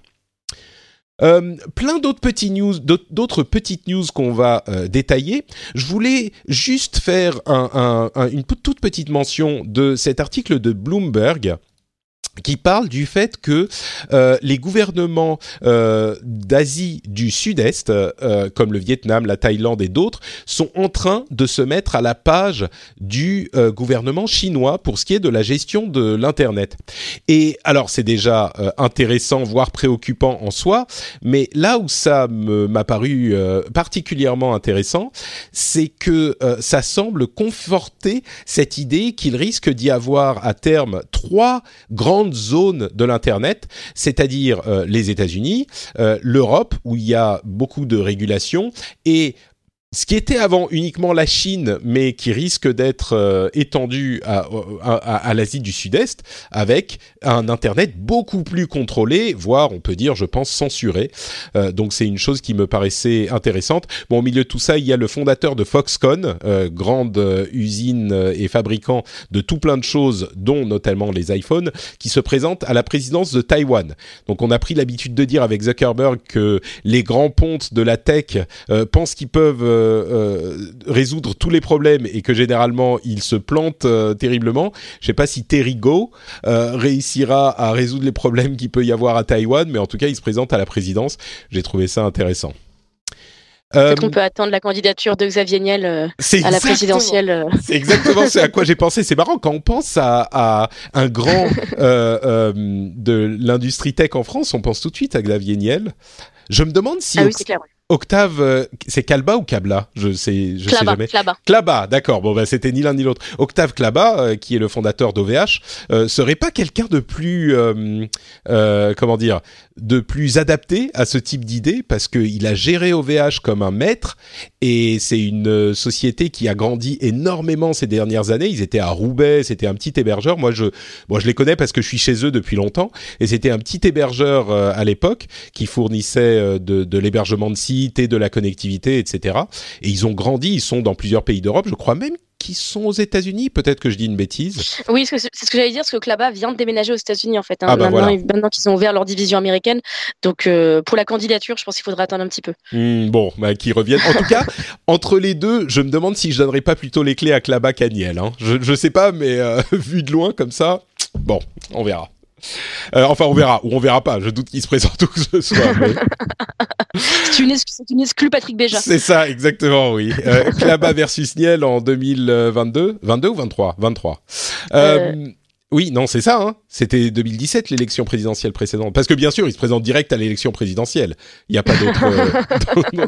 Euh, plein d'autres petits news, d'autres petites news qu'on va euh, détailler. Je voulais juste faire un- un- un- une toute petite mention de cet article de Bloomberg qui parle du fait que euh, les gouvernements euh, d'Asie du Sud-Est, euh, comme le Vietnam, la Thaïlande et d'autres, sont en train de se mettre à la page du euh, gouvernement chinois pour ce qui est de la gestion de l'Internet. Et alors c'est déjà euh, intéressant, voire préoccupant en soi, mais là où ça m'a paru euh, particulièrement intéressant, c'est que ça semble conforter cette idée qu'il risque d'y avoir à terme trois grandes zones de l'internet, c'est-à-dire euh, les États-Unis, euh, l'Europe où il y a beaucoup de régulations et ce qui était avant uniquement la Chine, mais qui risque d'être euh, étendu à, à- l'Asie du Sud-Est, avec un Internet beaucoup plus contrôlé, voire on peut dire, je pense, censuré. Euh, donc c'est une chose qui me paraissait intéressante. Bon, au milieu de tout ça, il y a le fondateur de Foxconn, euh, grande euh, usine euh, et fabricant de tout plein de choses, dont notamment les iPhones, qui se présente à la présidence de Taïwan. Donc on a pris l'habitude de dire avec Zuckerberg que les grands pontes de la tech euh, pensent qu'ils peuvent euh, résoudre tous les problèmes et que généralement il se plante terriblement. Je sais pas si Terry Go réussira à résoudre les problèmes qu'il peut y avoir à Taïwan, mais en tout cas il se présente à la présidence. J'ai trouvé ça intéressant. Peut-être qu'on peut attendre la candidature de Xavier Niel euh, à la présidentielle. Euh. C'est exactement ce à quoi j'ai pensé. C'est marrant quand on pense à, un grand euh, de l'industrie tech en France, on pense tout de suite à Xavier Niel. Je me demande si ah oui, clair, Octave, euh, c'est Kalba ou Kabla? Je sais, je sais jamais. Klaba. Klaba, d'accord. Bon, bah, c'était ni l'un ni l'autre. Octave Klaba, euh, qui est le fondateur d'OVH, euh, serait pas quelqu'un de plus, comment dire, de plus adapté à ce type d'idée parce qu'il a géré OVH comme un maître et c'est une société qui a grandi énormément ces dernières années. Ils étaient à Roubaix, c'était un petit hébergeur. Moi, je, moi, je les connais parce que je suis chez eux depuis longtemps et c'était un petit hébergeur à l'époque qui fournissait de, de l'hébergement de sites et de la connectivité, etc. Et ils ont grandi, ils sont dans plusieurs pays d'Europe, je crois même qu'ils sont aux États-Unis. Peut-être que je dis une bêtise. Oui, c'est ce que j'allais dire, parce que Klaba vient de déménager aux États-Unis en fait. Hein. Ah bah maintenant, qu'ils ont ouvert leur division américaine, donc euh, pour la candidature, je pense qu'il faudra attendre un petit peu. Hmm, bon, bah, qu'ils reviennent. En tout cas, entre les deux, je me demande si je donnerais pas plutôt les clés à Klaba qu'à Niel. Hein. Je, je sais pas, mais euh, vu de loin comme ça, bon, on verra. Euh, enfin, on verra, ou on verra pas. Je doute qu'il se présente où que ce soit. c'est une, une exclue Patrick Béja. C'est ça, exactement, oui. Euh, Klaba versus Niel en 2022. 22 ou 23 23. Euh, oui, non, c'est ça. Hein. C'était 2017 l'élection présidentielle précédente. Parce que bien sûr, il se présente direct à l'élection présidentielle. Il n'y a pas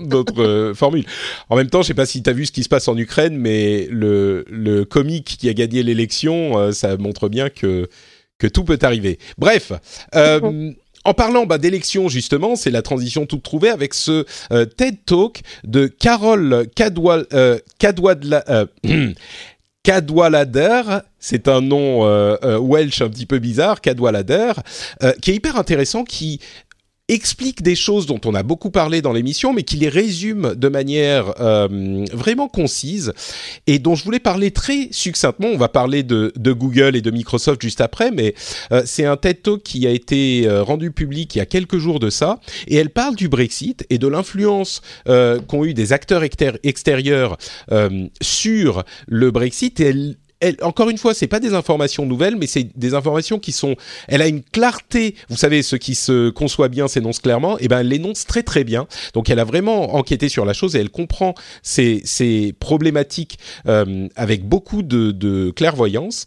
d'autre formule. En même temps, je sais pas si tu as vu ce qui se passe en Ukraine, mais le, le comique qui a gagné l'élection, ça montre bien que que tout peut arriver. Bref. Euh, en parlant bah, d'élections justement, c'est la transition toute trouvée avec ce euh, TED Talk de Carole Cadwal, euh, Cadwalader, c'est un nom welsh un petit peu bizarre, Cadwalader, qui est hyper intéressant, qui explique des choses dont on a beaucoup parlé dans l'émission, mais qui les résume de manière euh, vraiment concise et dont je voulais parler très succinctement. On va parler de, Google et de Microsoft juste après, mais euh, c'est un TED Talk qui a été euh, rendu public il y a quelques jours de ça, et elle parle du Brexit et de l'influence qu'ont eu des acteurs extérieurs sur le Brexit. Et encore une fois, c'est pas des informations nouvelles, mais c'est des informations qui sont. Elle a une clarté. Vous savez, ce qui se conçoit bien s'énonce clairement. Et eh ben, elle l'énonce très très bien. Donc, elle a vraiment enquêté sur la chose et elle comprend ces, ces problématiques euh, avec beaucoup de, de clairvoyance.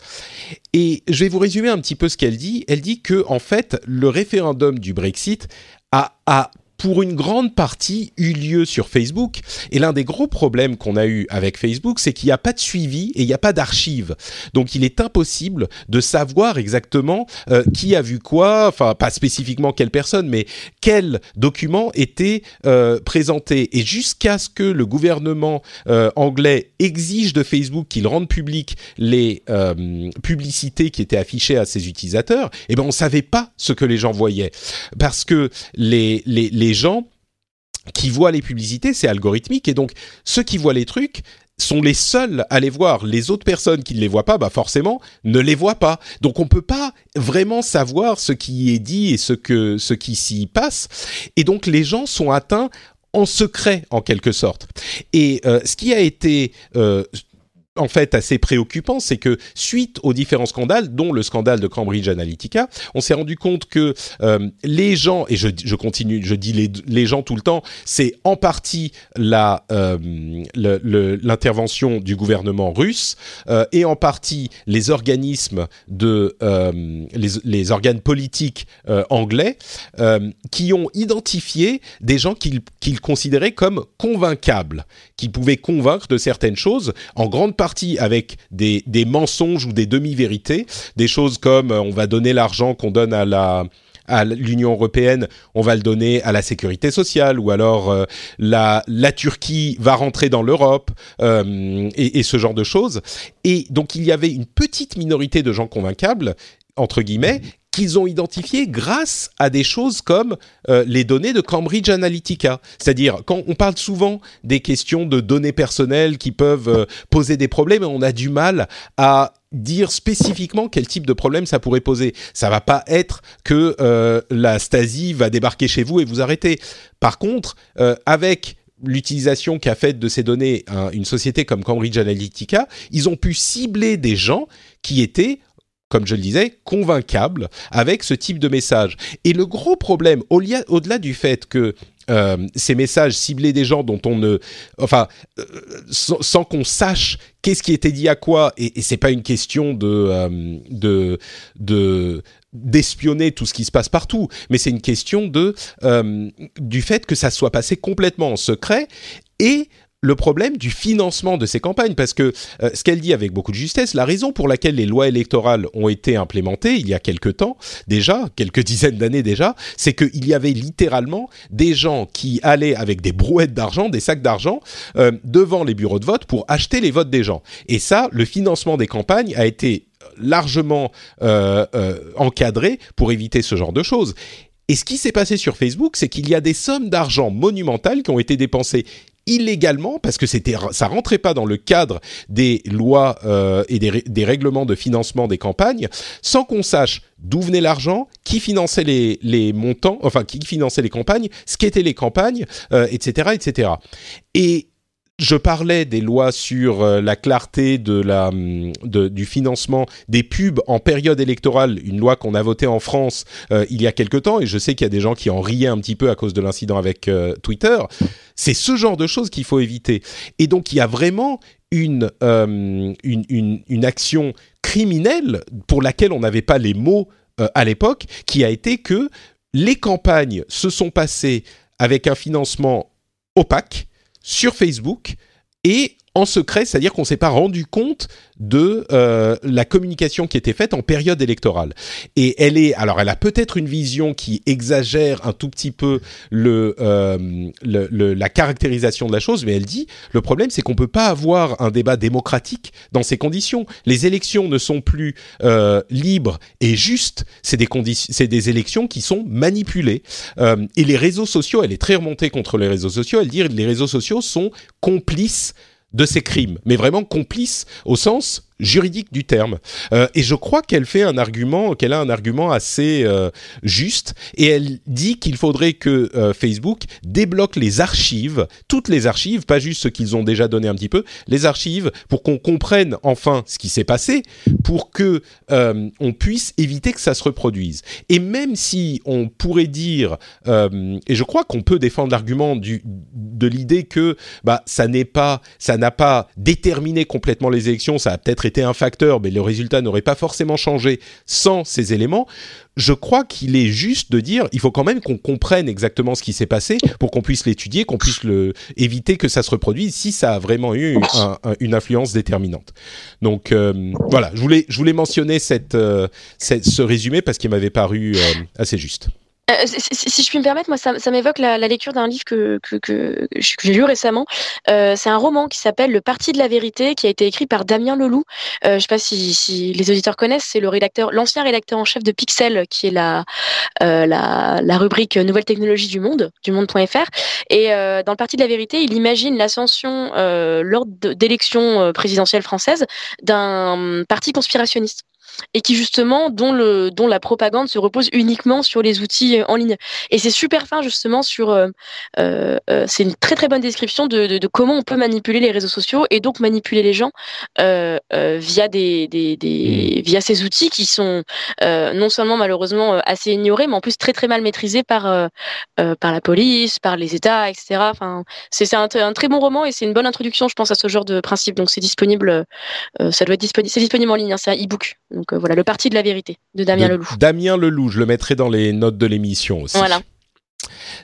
Et je vais vous résumer un petit peu ce qu'elle dit. Elle dit que en fait, le référendum du Brexit a, a pour une grande partie, eu lieu sur Facebook. Et l'un des gros problèmes qu'on a eu avec Facebook, c'est qu'il n'y a pas de suivi et il n'y a pas d'archives. Donc il est impossible de savoir exactement euh, qui a vu quoi, enfin pas spécifiquement quelle personne, mais quel document était euh, présenté. Et jusqu'à ce que le gouvernement euh, anglais exige de Facebook qu'il rende public les publicités qui étaient affichées à ses utilisateurs, eh ben on savait pas ce que les gens voyaient parce que les, les, les les gens qui voient les publicités, c'est algorithmique. Et donc, ceux qui voient les trucs sont les seuls à les voir. Les autres personnes qui ne les voient pas, bah forcément, ne les voient pas. Donc on peut pas vraiment savoir ce qui est dit et ce que ce qui s'y passe. Et donc les gens sont atteints en secret en quelque sorte. Et euh, ce qui a été euh, en fait assez préoccupant, c'est que suite aux différents scandales, dont le scandale de Cambridge Analytica, on s'est rendu compte que euh, les gens, et je, continue, je dis les, gens tout le temps, c'est en partie la euh, l'intervention du gouvernement russe euh, et en partie les organismes de les, les, organes politiques anglais qui ont identifié des gens qu'ils considéraient comme convaincables, qui pouvaient convaincre de certaines choses, en grande partie avec des, mensonges ou des demi-vérités, des choses comme euh, on va donner l'argent qu'on donne à la à l'Union européenne, on va le donner à la sécurité sociale, ou alors euh, la, la Turquie va rentrer dans l'Europe, euh, et, et, ce genre de choses. Et donc il y avait une petite minorité de gens convaincables, entre guillemets, qu'ils ont identifié grâce à des choses comme euh, les données de Cambridge Analytica. C'est-à-dire, quand on parle souvent des questions de données personnelles qui peuvent euh, poser des problèmes, on a du mal à dire spécifiquement quel type de problème ça pourrait poser. Ça va pas être que euh, la Stasi va débarquer chez vous et vous arrêter. Par contre, avec l'utilisation qu'a faite de ces données une société comme Cambridge Analytica, ils ont pu cibler des gens qui étaient comme je le disais, convaincables avec ce type de message. Et le gros problème, au-delà du fait que euh, ces messages ciblaient des gens dont on ne, enfin, euh, sans, qu'on sache qu'est-ce qui était dit à quoi, et, et c'est pas une question de, euh, de, de d'espionner tout ce qui se passe partout, mais c'est une question de du fait que ça soit passé complètement en secret et le problème du financement de ces campagnes, parce que euh, ce qu'elle dit avec beaucoup de justesse, la raison pour laquelle les lois électorales ont été implémentées il y a quelques temps déjà, quelques dizaines d'années déjà, c'est qu'il y avait littéralement des gens qui allaient avec des brouettes d'argent, des sacs d'argent, euh, devant les bureaux de vote pour acheter les votes des gens. Et ça, le financement des campagnes a été largement euh, encadré pour éviter ce genre de choses. Et ce qui s'est passé sur Facebook, c'est qu'il y a des sommes d'argent monumentales qui ont été dépensées illégalement parce que c'était ça rentrait pas dans le cadre des lois euh, et des, règlements de financement des campagnes sans qu'on sache d'où venait l'argent, qui finançait les, les, montants, enfin qui finançait les campagnes, ce qu'étaient les campagnes, etc., etc. Et je parlais des lois sur euh, la clarté de la, hum, du financement des pubs en période électorale, une loi qu'on a votée en France euh, il y a quelque temps, et je sais qu'il y a des gens qui en riaient un petit peu à cause de l'incident avec euh, Twitter. C'est ce genre de choses qu'il faut éviter. Et donc il y a vraiment une, une, une, une, action criminelle pour laquelle on n'avait pas les mots à l'époque, qui a été que les campagnes se sont passées avec un financement opaque sur Facebook et en secret, c'est-à-dire qu'on s'est pas rendu compte de euh, la communication qui était faite en période électorale. Et elle est, alors elle a peut-être une vision qui exagère un tout petit peu le, euh, le, la caractérisation de la chose, mais elle dit le problème c'est qu'on peut pas avoir un débat démocratique dans ces conditions. Les élections ne sont plus euh, libres et justes, c'est des conditions, c'est des élections qui sont manipulées. Euh, et les réseaux sociaux, elle est très remontée contre les réseaux sociaux. Elle dit les réseaux sociaux sont complices de ces crimes, mais vraiment complice au sens juridique du terme. Euh, et je crois qu'elle fait un argument, qu'elle a un argument assez euh, juste, et elle dit qu'il faudrait que euh, Facebook débloque les archives, toutes les archives, pas juste ce qu'ils ont déjà donné un petit peu, les archives, pour qu'on comprenne enfin ce qui s'est passé, pour que on puisse éviter que ça se reproduise. Et même si on pourrait dire, et je crois qu'on peut défendre l'argument du de l'idée que bah ça n'est pas, ça n'a pas déterminé complètement les élections, ça a peut-être été un facteur, mais le résultat n'aurait pas forcément changé sans ces éléments. Je crois qu'il est juste de dire, il faut quand même qu'on comprenne exactement ce qui s'est passé pour qu'on puisse l'étudier, qu'on puisse le, éviter que ça se reproduise si ça a vraiment eu une influence déterminante. Donc euh, voilà, je voulais, je voulais mentionner cette, euh, ce résumé parce qu'il m'avait paru euh, assez juste. Euh, si, je puis me permettre, moi, ça, m'évoque la, lecture d'un livre que, que, j'ai lu récemment. Euh, c'est un roman qui s'appelle Le Parti de la vérité, qui a été écrit par Damien Leloup. Euh, je ne sais pas si, les auditeurs connaissent, c'est le rédacteur, l'ancien rédacteur en chef de Pixel, qui est la, la, rubrique Nouvelles technologies du monde, du monde.fr. Et dans le Parti de la vérité, il imagine l'ascension lors d'élections présidentielles françaises d'un parti conspirationniste et qui justement dont le dont la propagande se repose uniquement sur les outils euh, en ligne. Et c'est super fin justement sur euh, euh, euh, c'est une très très bonne description de, de, de, comment on peut manipuler les réseaux sociaux et donc manipuler les gens euh, via des, des, des, mmh. via ces outils qui sont non seulement malheureusement assez ignorés mais en plus très très mal maîtrisés par par la police, par les États, etc. Enfin c'est un, un, très bon roman et c'est une bonne introduction je pense à ce genre de principe. Donc c'est disponible ça doit être disponible c'est disponible en ligne hein, c'est un e-book. Donc voilà, le parti de la vérité de Damien Leloup. Damien Leloup, je le mettrai dans les notes de l'émission aussi. Voilà.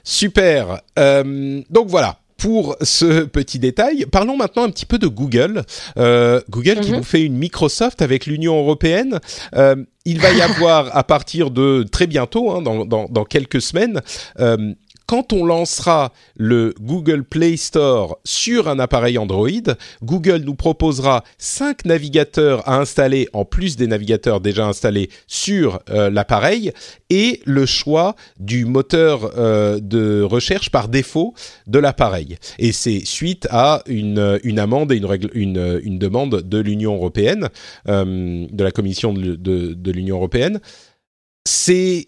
Super. Euh, donc voilà, pour ce petit détail. Parlons maintenant un petit peu de Google. Euh, Google qui mhm. nous fait une Microsoft avec l'Union européenne. Euh, il va y avoir à partir de très bientôt, hein, dans, dans, dans, quelques semaines, euh, quand on lancera le Google Play Store sur un appareil Android, Google nous proposera cinq navigateurs à installer en plus des navigateurs déjà installés sur euh, l'appareil et le choix du moteur euh, de recherche par défaut de l'appareil. Et c'est suite à une, amende et une, demande de l'Union européenne, euh, de la Commission de, de l'Union européenne. C'est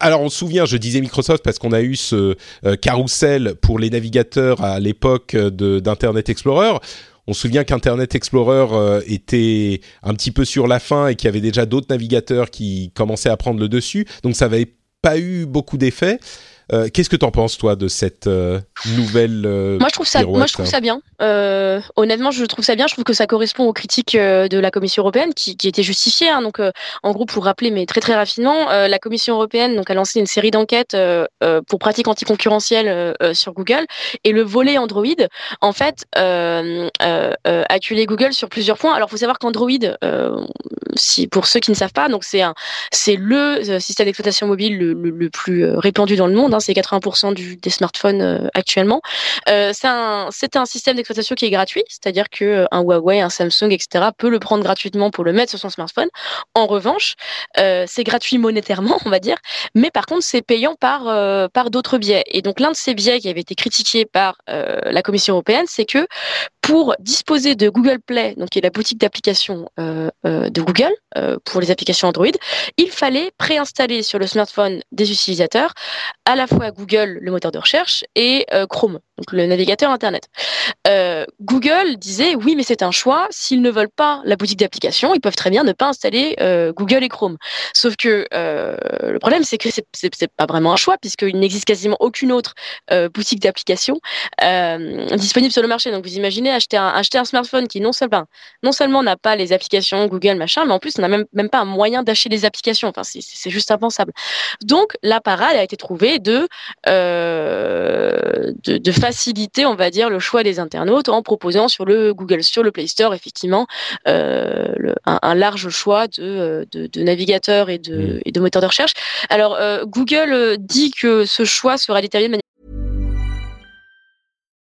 alors on se souvient, je disais Microsoft parce qu'on a eu ce carrousel pour les navigateurs à l'époque d'Internet Explorer. On se souvient qu'Internet Explorer était un petit peu sur la fin et qu'il y avait déjà d'autres navigateurs qui commençaient à prendre le dessus, donc ça n'avait pas eu beaucoup d'effets. Euh, qu'est-ce que tu en penses toi de cette euh, nouvelle euh, Moi je trouve ça, moi je trouve ça bien. honnêtement, je trouve ça bien. Je trouve que ça correspond aux critiques de la Commission européenne qui, qui étaient justifiées. Hein. Donc, en gros, pour rappeler, mais très très rapidement, la Commission européenne donc a lancé une série d'enquêtes pour pratiques anticoncurrentielles sur Google et le volet Android, en fait, a acculé Google sur plusieurs points. Alors, faut savoir qu'Android, si pour ceux qui ne savent pas, donc c'est c'est le système d'exploitation mobile le, le, plus répandu dans le monde. C'est 80% du, des smartphones euh, actuellement. Euh, c'est un, système d'exploitation qui est gratuit, c'est-à-dire que euh, un Huawei, un Samsung, etc. peut le prendre gratuitement pour le mettre sur son smartphone. En revanche, c'est gratuit monétairement, on va dire, mais par contre c'est payant par d'autres biais. Et donc l'un de ces biais qui avait été critiqué par la Commission européenne, c'est que pour disposer de Google Play, donc qui est la boutique d'applications de Google pour les applications Android, il fallait préinstaller sur le smartphone des utilisateurs à la fois Google, le moteur de recherche, et euh, Chrome, donc le navigateur Internet. Euh, Google disait oui, mais c'est un choix. S'ils ne veulent pas la boutique d'application, ils peuvent très bien ne pas installer euh, Google et Chrome. Sauf que le problème, c'est que c'est pas vraiment un choix puisqu'il n'existe quasiment aucune autre boutique d'application disponible sur le marché. Donc vous imaginez acheter un, acheter un smartphone qui non seulement non seulement n'a pas les applications Google machin, mais en plus on n'a même, même pas un moyen d'acheter les applications. Enfin, c'est juste impensable. Donc la parade a été trouvée de, euh, de, de, faciliter, on va dire, le choix des internautes en proposant sur le Google, sur le Play Store, effectivement, euh, le, un, un, large choix de, de, de navigateurs et de, mmh. et de moteurs de recherche. Alors, euh, Google dit que ce choix sera déterminé de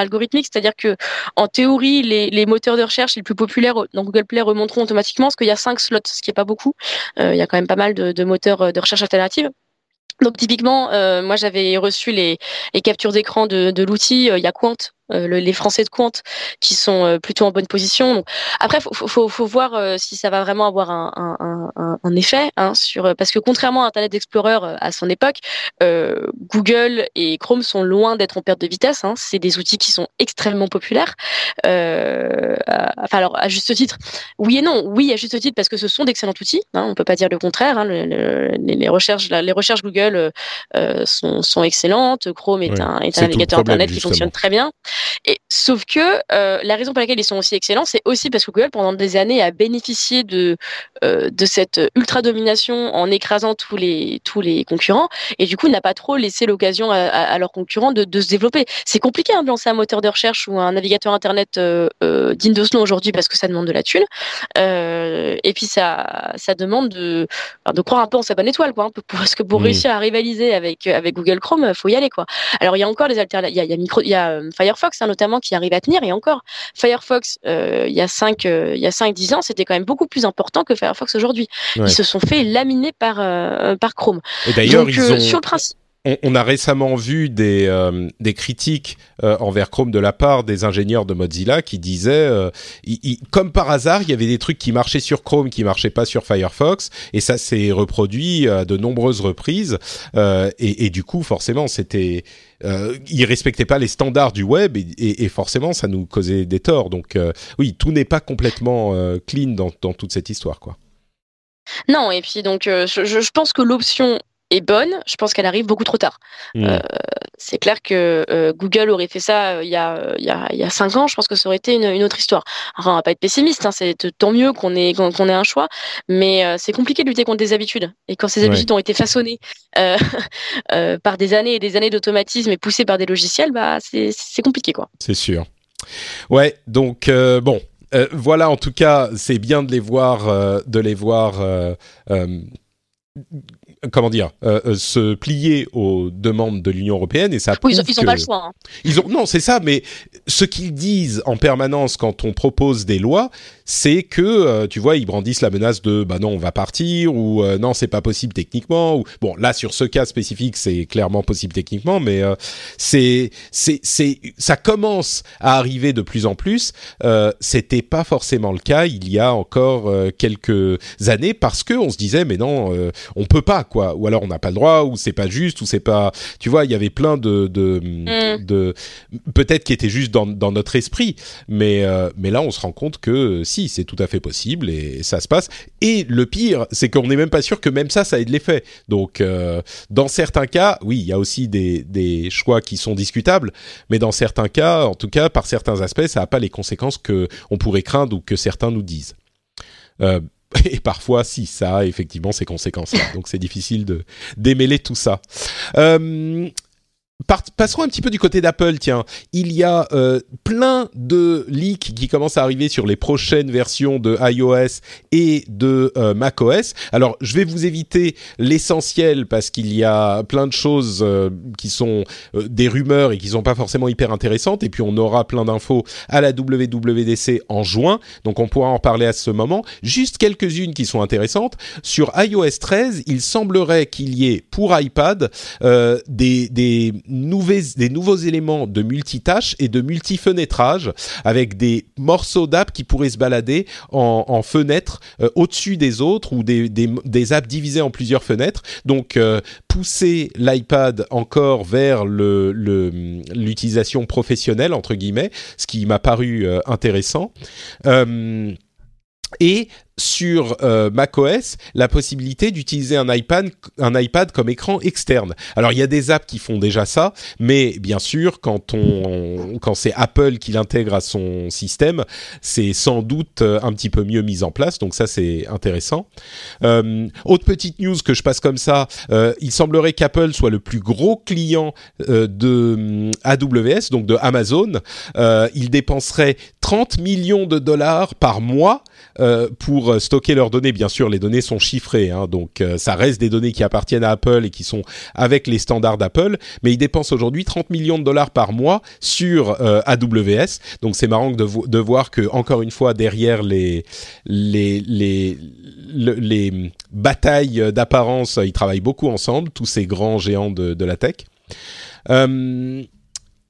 Algorithmique, c'est-à-dire que en théorie, les, moteurs de recherche les plus populaires dans Google Play remonteront automatiquement, parce qu'il y a cinq slots, ce qui est pas beaucoup. Euh, il y a quand même pas mal de, moteurs de recherche alternatifs. Donc typiquement, euh, moi j'avais reçu les, captures d'écran de, l'outil. Euh, il y a Quant euh, les Français de compte qui sont euh, plutôt en bonne position. après, faut, faut, faut voir euh, si ça va vraiment avoir un, un, un, un effet hein, sur parce que contrairement à Internet Explorer à son époque, Google et Chrome sont loin d'être en perte de vitesse. Hein. C'est des outils qui sont extrêmement populaires. enfin alors à juste titre, oui et non. Oui à juste titre parce que ce sont d'excellents outils. Hein, on peut pas dire le contraire. Hein. Le, les, recherches, les recherches Google sont, sont excellentes. Chrome est un, est un navigateur Internet qui fonctionne très bien. Et, sauf que euh, la raison pour laquelle ils sont aussi excellents, c'est aussi parce que Google, pendant des années, a bénéficié de, euh, de cette ultra domination en écrasant tous les, tous les concurrents, et du coup n'a pas trop laissé l'occasion à, à, leurs concurrents de, de se développer. C'est compliqué hein, de lancer un moteur de recherche ou un navigateur internet euh, digne de ce nom aujourd'hui parce que ça demande de la thune, et puis ça, ça demande de, de croire un peu en sa bonne étoile, quoi, hein, parce que pour mmh. réussir à rivaliser avec, avec Google Chrome, faut y aller, quoi. Alors il y a encore des alternatives, il y a, il y a, micro, il y a Firefox Firefox hein, notamment qui arrive à tenir. Et encore, Firefox, euh, il y a 5 euh, il y a 5-10 ans, c'était quand même beaucoup plus important que Firefox aujourd'hui. Ouais. Ils se sont fait laminer par, euh, par Chrome. Et d'ailleurs, ils euh, ont... sur le principe on, a récemment vu des, euh, des critiques euh, envers Chrome de la part des ingénieurs de Mozilla qui disaient, euh, comme par hasard, il y avait des trucs qui marchaient sur Chrome, qui marchaient pas sur Firefox, et ça s'est reproduit à de nombreuses reprises. Euh, et, et, du coup, forcément, c'était, euh, ils respectaient pas les standards du web, et, et, forcément, ça nous causait des torts. Donc, euh, oui, tout n'est pas complètement clean dans, dans toute cette histoire, quoi. Non, et puis donc je, je pense que l'option est bonne, je pense qu'elle arrive beaucoup trop tard. Mmh. Euh, c'est clair que euh, Google aurait fait ça euh, il, y a, il, y a, il y a cinq ans, je pense que ça aurait été une, une autre histoire. Enfin, on va pas être pessimiste, hein, c'est tant mieux qu'on ait, qu'on ait un choix, mais euh, c'est compliqué de lutter contre des habitudes. Et quand ces habitudes ouais. ont été façonnées par des années et des années d'automatisme et poussées par des logiciels, bah, c'est compliqué. quoi. C'est sûr. Ouais, donc bon, euh, voilà, en tout cas, c'est bien de les voir, euh, de les voir euh, comment dire, euh, euh, se plier aux demandes de l'Union européenne et ça. Oui, ils n'ont pas le choix. Hein. Ils ont non, c'est ça. Mais ce qu'ils disent en permanence quand on propose des lois, c'est que euh, tu vois, ils brandissent la menace de bah non, on va partir ou non, c'est pas possible techniquement. Ou bon, là sur ce cas spécifique, c'est clairement possible techniquement, mais c'est c'est c'est ça commence à arriver de plus en plus. C'était pas forcément le cas il y a encore quelques années parce que on se disait mais non, on peut pas quoi, ou alors on n'a pas le droit, ou c'est pas juste, ou c'est pas, tu vois, il y avait plein de de, mm. de peut-être qui étaient juste dans, dans notre esprit, mais euh, mais là on se rend compte que si c'est tout à fait possible et ça se passe. Et le pire, c'est qu'on n'est même pas sûr que même ça, ça ait de l'effet. Donc euh, dans certains cas, oui, il y a aussi des choix qui sont discutables, mais dans certains cas, en tout cas par certains aspects, ça n'a pas les conséquences que on pourrait craindre ou que certains nous disent. Euh, et parfois, si, ça a effectivement ces conséquences-là. Donc c'est difficile de démêler tout ça. Euh, passons un petit peu du côté d'Apple, tiens. Il y a euh, plein de leaks qui commencent à arriver sur les prochaines versions de iOS et de euh, macOS. Alors, je vais vous éviter l'essentiel parce qu'il y a plein de choses euh, qui sont des rumeurs et qui sont pas forcément hyper intéressantes. Et puis, on aura plein d'infos à la WWDC en juin. Donc, on pourra en parler à ce moment. Juste quelques-unes qui sont intéressantes. Sur iOS 13, il semblerait qu'il y ait pour iPad des, des des nouveaux éléments de multitâche et de multifenêtrage avec des morceaux d'app qui pourraient se balader en, en fenêtres euh, au-dessus des autres ou des, des, apps divisées en plusieurs fenêtres. Donc euh, pousser l'iPad encore vers l'utilisation le, professionnelle entre guillemets, ce qui m'a paru euh, intéressant. et sur euh, macOS la possibilité d'utiliser un iPad, un iPad comme écran externe. Alors il y a des apps qui font déjà ça, mais bien sûr quand on, quand c'est Apple qui l'intègre à son système, c'est sans doute euh, un petit peu mieux mis en place. Donc ça c'est intéressant. Euh, autre petite news que je passe comme ça, euh, il semblerait qu'Apple soit le plus gros client euh, de AWS, donc de Amazon. il dépenserait 30 millions de dollars par mois pour euh, stocker leurs données. Bien sûr, les données sont chiffrées, hein, donc euh, ça reste des données qui appartiennent à Apple et qui sont avec les standards d'Apple. Mais ils dépensent aujourd'hui 30 millions de dollars par mois sur euh, AWS. Donc c'est marrant de, voir que encore une fois derrière les les les les, batailles d'apparence, ils travaillent beaucoup ensemble, tous ces grands géants de, la tech.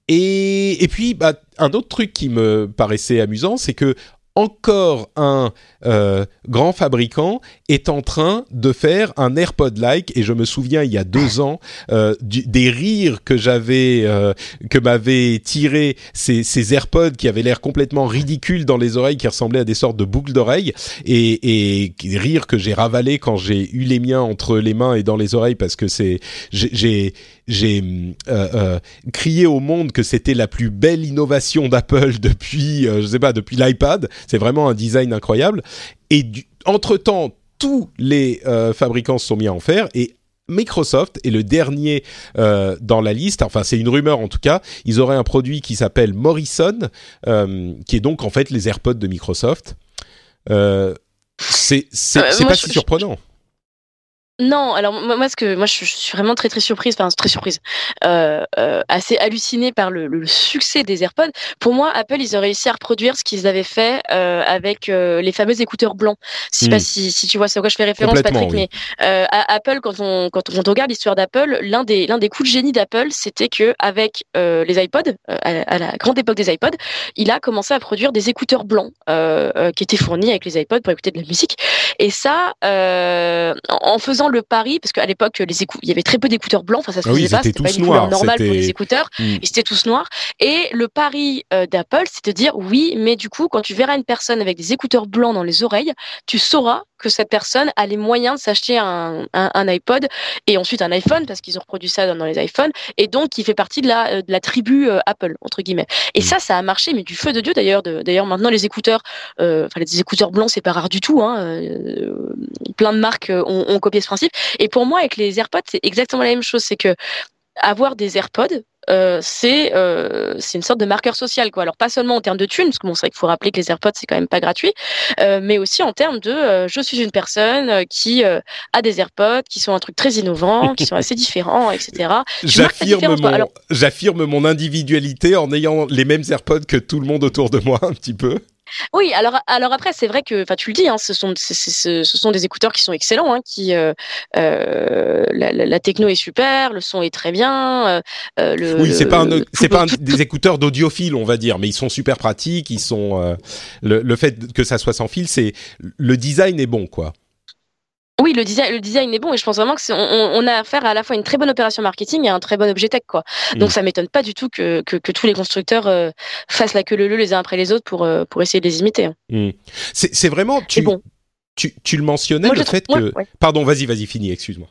et, et, puis, bah, un autre truc qui me paraissait amusant, c'est que encore un euh, grand fabricant est en train de faire un AirPod-like et je me souviens il y a deux ans euh, des rires que j'avais euh, que m'avaient tiré ces, ces AirPods qui avaient l'air complètement ridicules dans les oreilles qui ressemblaient à des sortes de boucles d'oreilles et, et rires que j'ai ravalés quand j'ai eu les miens entre les mains et dans les oreilles parce que c'est j'ai j'ai euh, euh, crié au monde que c'était la plus belle innovation d'Apple depuis, euh, je sais pas, depuis l'iPad. C'est vraiment un design incroyable. Et entre temps, tous les fabricants se sont mis à en faire et Microsoft est le dernier euh, dans la liste. Enfin, c'est une rumeur en tout cas. Ils auraient un produit qui s'appelle Morrison, qui est donc en fait les AirPods de Microsoft. c'est c'est pas si surprenant. Non, alors moi, ce que moi je, suis vraiment très très surprise, enfin très surprise, euh, euh, assez hallucinée par le, le, succès des AirPods. Pour moi, Apple ils ont réussi à reproduire ce qu'ils avaient fait euh, avec euh, les fameux écouteurs blancs. Je sais pas hmm. si, si tu vois à quoi je fais référence, Patrick, mais euh, à Apple quand on quand on regarde l'histoire d'Apple, l'un des l'un des coups de génie d'Apple, c'était que avec les iPods, à, à, la grande époque des iPods, il a commencé à produire des écouteurs blancs qui étaient fournis avec les iPods pour écouter de la musique. Et ça, en faisant le pari, parce qu'à l'époque, les il y avait très peu d'écouteurs blancs, enfin ça se ah faisait pas, c'était pas une couleur normale pour les écouteurs, hmm. et c'était tous noirs. Et le pari euh, d'Apple, c'est de dire oui, mais du coup, quand tu verras une personne avec des écouteurs blancs dans les oreilles, tu sauras que cette personne a les moyens de s'acheter un, un, iPod et ensuite un iPhone, parce qu'ils ont reproduit ça dans, les iPhones, et donc il fait partie de la, euh, de la tribu euh, Apple, entre guillemets. Et hmm. ça, ça a marché, mais du feu de Dieu d'ailleurs. D'ailleurs, maintenant, les écouteurs, enfin les écouteurs blancs, c'est pas rare du tout. Hein, plein de marques ont, ont copié ce principe. Et pour moi, avec les AirPods, c'est exactement la même chose. C'est que avoir des AirPods, euh, c'est euh, c'est une sorte de marqueur social quoi. Alors pas seulement en termes de thunes, parce que bon c'est vrai qu'il faut rappeler que les AirPods c'est quand même pas gratuit, euh, mais aussi en termes de je suis une personne qui a des AirPods qui sont un truc très innovant, qui sont assez différents, etc. J'affirme mon j'affirme mon individualité en ayant les mêmes AirPods que tout le monde autour de moi un petit peu. Oui, alors, alors après, c'est vrai que, enfin, tu le dis, hein, ce, sont, ce sont des écouteurs qui sont excellents, hein, qui, euh, euh, la, techno est super, le son est très bien. Euh, le, oui, c'est pas, un, c'est pas des écouteurs d'audiophile, on va dire, mais ils sont super pratiques, ils sont, le, le, fait que ça soit sans fil, c'est, le design est bon, quoi. Oui, le design, le design est bon et je pense vraiment que on, on, a affaire à la fois une très bonne opération marketing et un très bon objet tech quoi. Donc mm. ça m'étonne pas du tout que, que, tous les constructeurs euh, fassent la queue leu les uns après les autres pour euh, pour essayer de les imiter. Hein. Mm. C'est vraiment tu, bon. tu, tu le mentionnais le fait que pardon vas-y vas-y finis excuse-moi.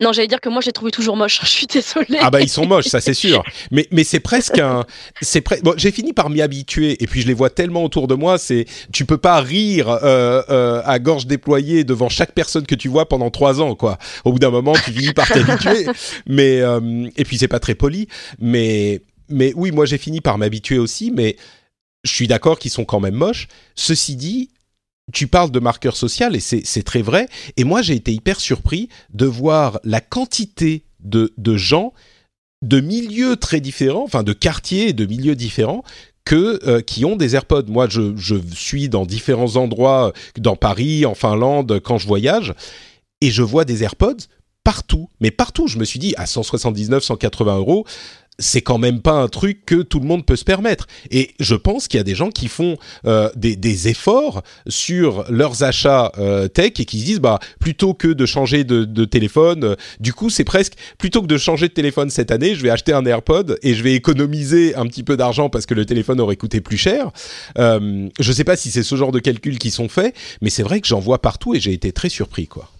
Non, j'allais dire que moi, je les trouve toujours moches. Je suis désolée. Ah bah ils sont moches, ça c'est sûr. Mais mais c'est presque un, c'est bon, j'ai fini par m'y habituer et puis je les vois tellement autour de moi. C'est, tu peux pas rire euh, euh, à gorge déployée devant chaque personne que tu vois pendant trois ans quoi. Au bout d'un moment, tu finis par t'habituer. mais euh, et puis c'est pas très poli. Mais mais oui, moi j'ai fini par m'habituer aussi. Mais je suis d'accord qu'ils sont quand même moches. Ceci dit, tu parles de marqueur social et c'est très vrai. Et moi, j'ai été hyper surpris de voir la quantité de, gens de milieux très différents, enfin de quartiers et de milieux différents, que euh, qui ont des AirPods. Moi, je, suis dans différents endroits, dans Paris, en Finlande, quand je voyage, et je vois des AirPods partout. Mais partout, je me suis dit, à 179, 180 euros, c'est quand même pas un truc que tout le monde peut se permettre. Et je pense qu'il y a des gens qui font euh, des, des, efforts sur leurs achats euh, tech et qui se disent bah plutôt que de changer de, de téléphone, euh, du coup c'est presque plutôt que de changer de téléphone cette année, je vais acheter un AirPod et je vais économiser un petit peu d'argent parce que le téléphone aurait coûté plus cher. Euh, je sais pas si c'est ce genre de calculs qui sont faits, mais c'est vrai que j'en vois partout et j'ai été très surpris quoi.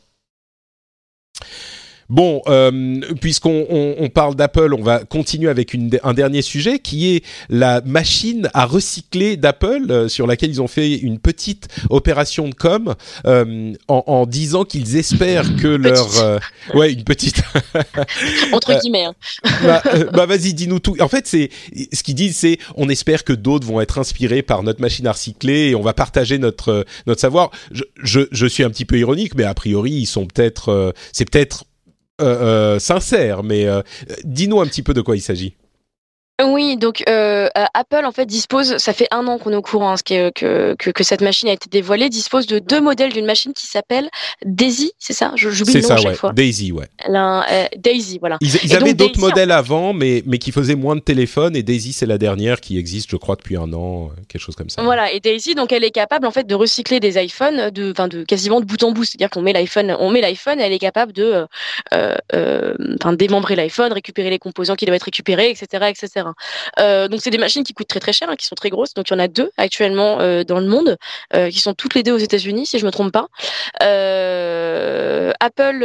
Bon, euh, puisqu'on on, parle d'Apple, on va continuer avec une, un dernier sujet qui est la machine à recycler d'Apple, euh, sur laquelle ils ont fait une petite opération de com euh, en, en, disant qu'ils espèrent que leur ouais une petite entre guillemets. Hein. bah, bah vas-y, dis-nous tout. En fait, c'est ce qu'ils disent, c'est on espère que d'autres vont être inspirés par notre machine à recycler et on va partager notre notre savoir. Je, je, je suis un petit peu ironique, mais a priori ils sont peut-être c'est peut-être euh, euh, sincère, mais euh, dis-nous un petit peu de quoi il s'agit. Oui, donc euh, euh, Apple en fait dispose, ça fait un an qu'on est au courant hein, que, que, que, cette machine a été dévoilée, dispose de deux modèles d'une machine qui s'appelle Daisy, c'est ça? J'oublie le nom à chaque fois. Daisy, ouais. Euh, Daisy, voilà. Ils, avaient d'autres modèles avant, mais, mais qui faisaient moins de téléphones, et Daisy c'est la dernière qui existe, je crois, depuis un an, quelque chose comme ça. Voilà, et Daisy, donc elle est capable en fait de recycler des iPhones, de, enfin de quasiment de bout en bout, c'est-à-dire qu'on met l'iPhone, on met l'iPhone, elle est capable de, euh, démembrer l'iPhone, récupérer les composants qui doivent être récupérés, etc., etc. Euh, donc c'est des machines qui coûtent très très cher, hein, qui sont très grosses. Donc il y en a deux actuellement euh, dans le monde, euh, qui sont toutes les deux aux États-Unis, si je me trompe pas. Apple,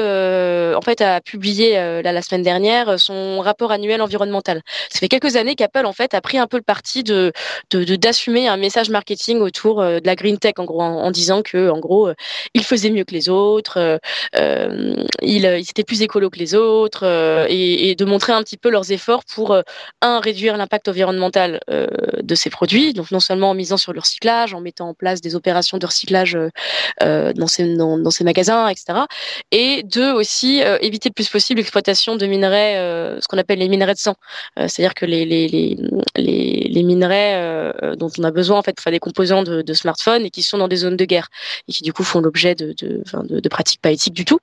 en fait, a publié la semaine dernière son rapport annuel environnemental. Ça fait quelques années qu'Apple en fait a pris un peu le parti de d'assumer un message marketing autour de la green tech en gros, en, disant que en gros il faisait mieux que les autres, il, il était plus écolo que les autres, et, et, de montrer un petit peu leurs efforts pour un réduire l'impact environnemental euh, de ces produits, donc non seulement en misant sur le recyclage, en mettant en place des opérations de recyclage euh, euh, dans, ces, magasins, etc. Et deux, aussi éviter le plus possible l'exploitation de minerais, ce qu'on appelle les minerais de sang, c'est-à-dire que les, minerais dont on a besoin en fait faire des composants de, de smartphones et qui sont dans des zones de guerre et qui du coup font l'objet de, pratiques pas éthiques du tout.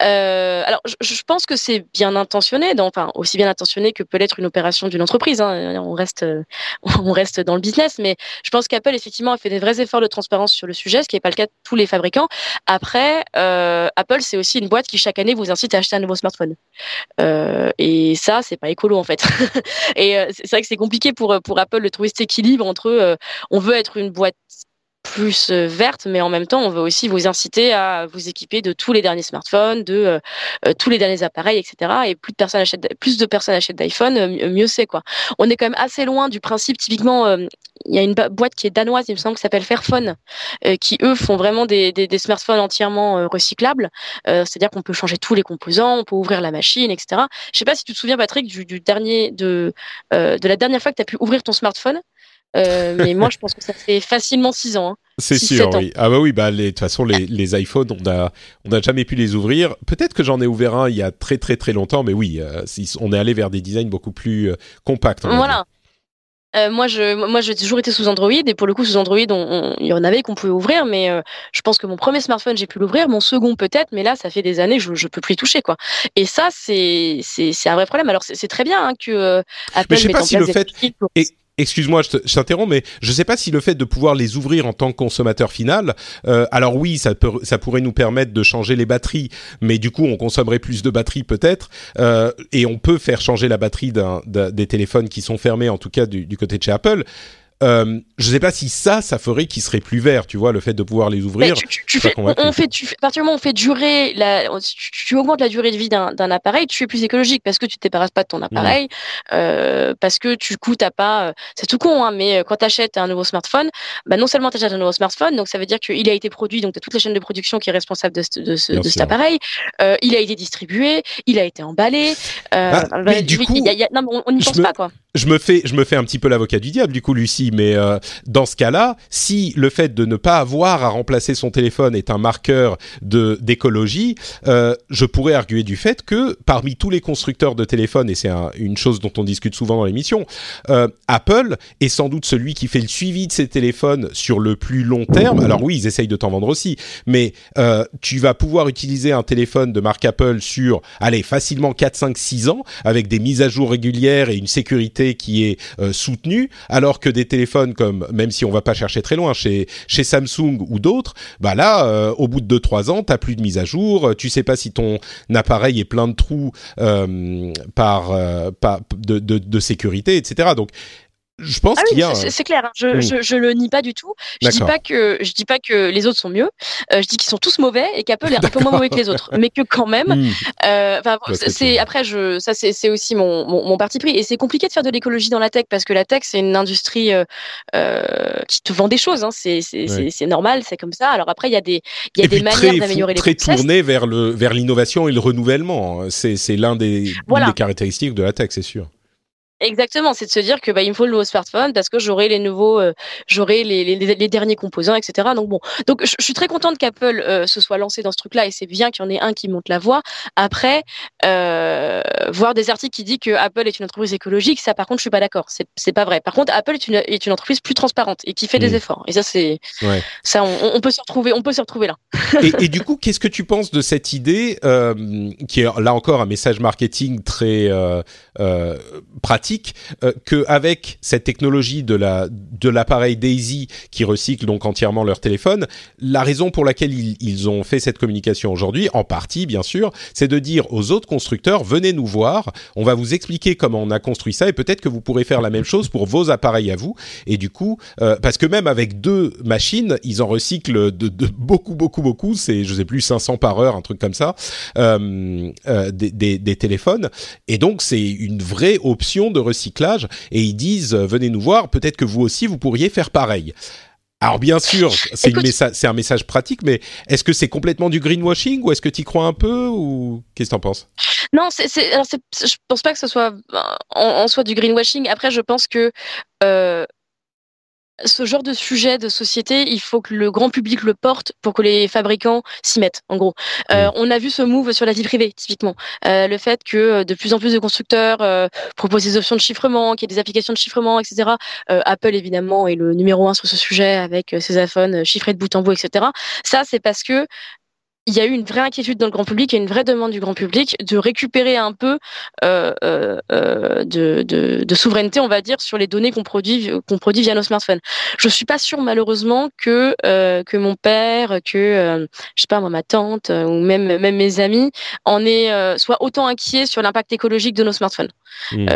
alors, je, pense que c'est bien intentionné, enfin aussi bien intentionné que peut l'être une opération d'une entreprise. Hein on reste, euh, on reste dans le business. Mais je pense qu'Apple effectivement a fait des vrais efforts de transparence sur le sujet, ce qui n'est pas le cas de tous les fabricants. Après, euh, Apple c'est aussi une boîte qui chaque année vous incite à acheter un nouveau smartphone. Euh, et ça, c'est pas écolo en fait. et c'est vrai que c'est compliqué pour pour Apple de trouver cet équilibre entre on veut être une boîte plus euh, verte, mais en même temps, on veut aussi vous inciter à vous équiper de tous les derniers smartphones, de euh, euh, tous les derniers appareils, etc. Et plus de personnes achètent, plus de personnes achètent d'iPhone, mieux c'est quoi. On est quand même assez loin du principe. Typiquement, il y a une boîte qui est danoise, il me semble, qui s'appelle Fairphone, qui eux font vraiment des, smartphones entièrement recyclables. C'est-à-dire qu'on peut changer tous les composants, on peut ouvrir la machine, etc. Je sais pas si tu te souviens, Patrick, du dernier de de la dernière fois que tu as pu ouvrir ton smartphone. Euh, mais moi, je pense que ça fait facilement 6 ans. Hein. C'est sûr, oui. Ah bah oui, bah de toute façon, les, les iPhones, on a, on n'a jamais pu les ouvrir. Peut-être que j'en ai ouvert un il y a très très très longtemps, mais oui, euh, on est allé vers des designs beaucoup plus euh, compacts. Voilà. Moi, je, moi, j'ai toujours été sous Android et pour le coup, sous Android, il y en avait qu'on pouvait ouvrir, mais je pense que mon premier smartphone, j'ai pu l'ouvrir, mon second peut-être, mais là, ça fait des années, je, je peux plus y toucher, quoi. Et ça, c'est, c'est, un vrai problème. Alors, c'est, très bien hein, que Apple mais je sais pas si le fait excuse-moi, je t'interromps, mais je ne sais pas si le fait de pouvoir les ouvrir en tant que consommateur final, euh, alors oui, ça, peut, ça pourrait nous permettre de changer les batteries, mais du coup, on consommerait plus de batteries peut-être, euh, et on peut faire changer la batterie des téléphones qui sont fermés, en tout cas du, du côté de chez Apple. Euh, je sais pas si ça, ça ferait qu'ils seraient plus verts, tu vois, le fait de pouvoir les ouvrir. Tu, fais, on fait, tu, à partir du moment où on fait durer, la, tu, augmentes la durée de vie d'un appareil, tu es plus écologique parce que tu te pas de ton appareil, euh, parce que tu coup t'as pas, euh, c'est tout con, hein, mais euh, quand tu achètes un nouveau smartphone, bah non seulement tu achètes un nouveau smartphone, donc ça veut dire qu'il a été produit, donc tu as toute la chaîne de production qui est responsable de, de, de, cet appareil, euh, il a été distribué, il a été emballé. Euh, bah, mais du coup, y a, non, on n'y pense pas quoi je me fais, je me fais un petit peu l'avocat du diable du coup, Lucie. Mais euh, dans ce cas-là, si le fait de ne pas avoir à remplacer son téléphone est un marqueur de d'écologie, euh, je pourrais arguer du fait que parmi tous les constructeurs de téléphones, et c'est une chose dont on discute souvent dans l'émission, euh, Apple est sans doute celui qui fait le suivi de ces téléphones sur le plus long terme. Alors oui, ils essayent de t'en vendre aussi, mais euh, tu vas pouvoir utiliser un téléphone de marque Apple sur, allez, facilement 4, 5, 6 ans avec des mises à jour régulières et une sécurité qui est euh, soutenu, alors que des téléphones comme, même si on va pas chercher très loin, chez chez Samsung ou d'autres, bah là, euh, au bout de 2-3 ans, t'as plus de mise à jour, tu sais pas si ton appareil est plein de trous euh, par, par de, de, de sécurité, etc. Donc je pense ah qu'il y a. C'est clair. Hein. Je, je, je, le nie pas du tout. Je dis pas que je dis pas que les autres sont mieux. Euh, je dis qu'ils sont tous mauvais et qu'Apple est un peu moins mauvais que les autres, mais que quand même. Hmm. Euh, c'est après je ça c'est aussi mon, mon, mon, parti pris et c'est compliqué de faire de l'écologie dans la tech parce que la tech c'est une industrie euh, euh qui te vend des choses. Hein. C'est c'est normal, c'est comme ça. Alors après il y a des il y a des manières d'améliorer les très tourné vers le vers l'innovation et le renouvellement. C'est c'est l'un des, des caractéristiques de la tech, c'est sûr. Exactement, c'est de se dire que bah, il me faut le nouveau smartphone parce que j'aurai les nouveaux, euh, j'aurai les, les, les, derniers composants, etc. Donc bon, donc je, suis très contente qu'Apple euh, se soit lancé dans ce truc-là et c'est bien qu'il y en ait un qui monte la voie. Après, euh, voir des articles qui disent que Apple est une entreprise écologique, ça par contre je suis pas d'accord. C'est c'est pas vrai. Par contre, Apple est une est une entreprise plus transparente et qui fait des mmh. efforts. Et ça c'est ouais. ça on, on, peut se retrouver, on peut se retrouver là. et, et, du coup, qu'est-ce que tu penses de cette idée euh, qui est là encore un message marketing très pratique euh, qu'avec cette technologie de la de l'appareil Daisy qui recycle donc entièrement leur téléphone, la raison pour laquelle ils, ils ont fait cette communication aujourd'hui, en partie bien sûr, c'est de dire aux autres constructeurs venez nous voir, on va vous expliquer comment on a construit ça et peut-être que vous pourrez faire la même chose pour vos appareils à vous. Et du coup, euh, parce que même avec deux machines, ils en recyclent de, de beaucoup beaucoup beaucoup, c'est je sais plus 500 par heure, un truc comme ça, euh, euh, des, des, des téléphones. Et donc c'est une vraie option de recyclage et ils disent euh, venez nous voir, peut-être que vous aussi vous pourriez faire pareil. Alors bien sûr, c'est un message pratique, mais est-ce que c'est complètement du greenwashing ou est-ce que tu y crois un peu ou qu'est-ce que t'en penses? Non, c'est, je pense pas que ce soit en, soi du greenwashing. Après, je pense que euh, ce genre de sujet de société, il faut que le grand public le porte pour que les fabricants s'y mettent, en gros. Euh, on a vu ce move sur la vie privée, typiquement. Euh, le fait que euh, de plus en plus de constructeurs euh, proposent des options de chiffrement, qu'il y ait des applications de chiffrement, etc. Euh, Apple, évidemment, est le numéro un sur ce sujet avec ses iPhones chiffrés de bout en bout, etc. Ça, c'est parce que il y a eu une vraie inquiétude dans le grand public et une vraie demande du grand public de récupérer un peu euh, euh, euh de, de, de, souveraineté, on va dire, sur les données qu'on produit, qu'on produit via nos smartphones. Je suis pas sûre malheureusement que euh, que mon père, que je sais pas moi ma tante ou même même mes amis en aient soit autant inquiets sur l'impact écologique de nos smartphones. Mmh.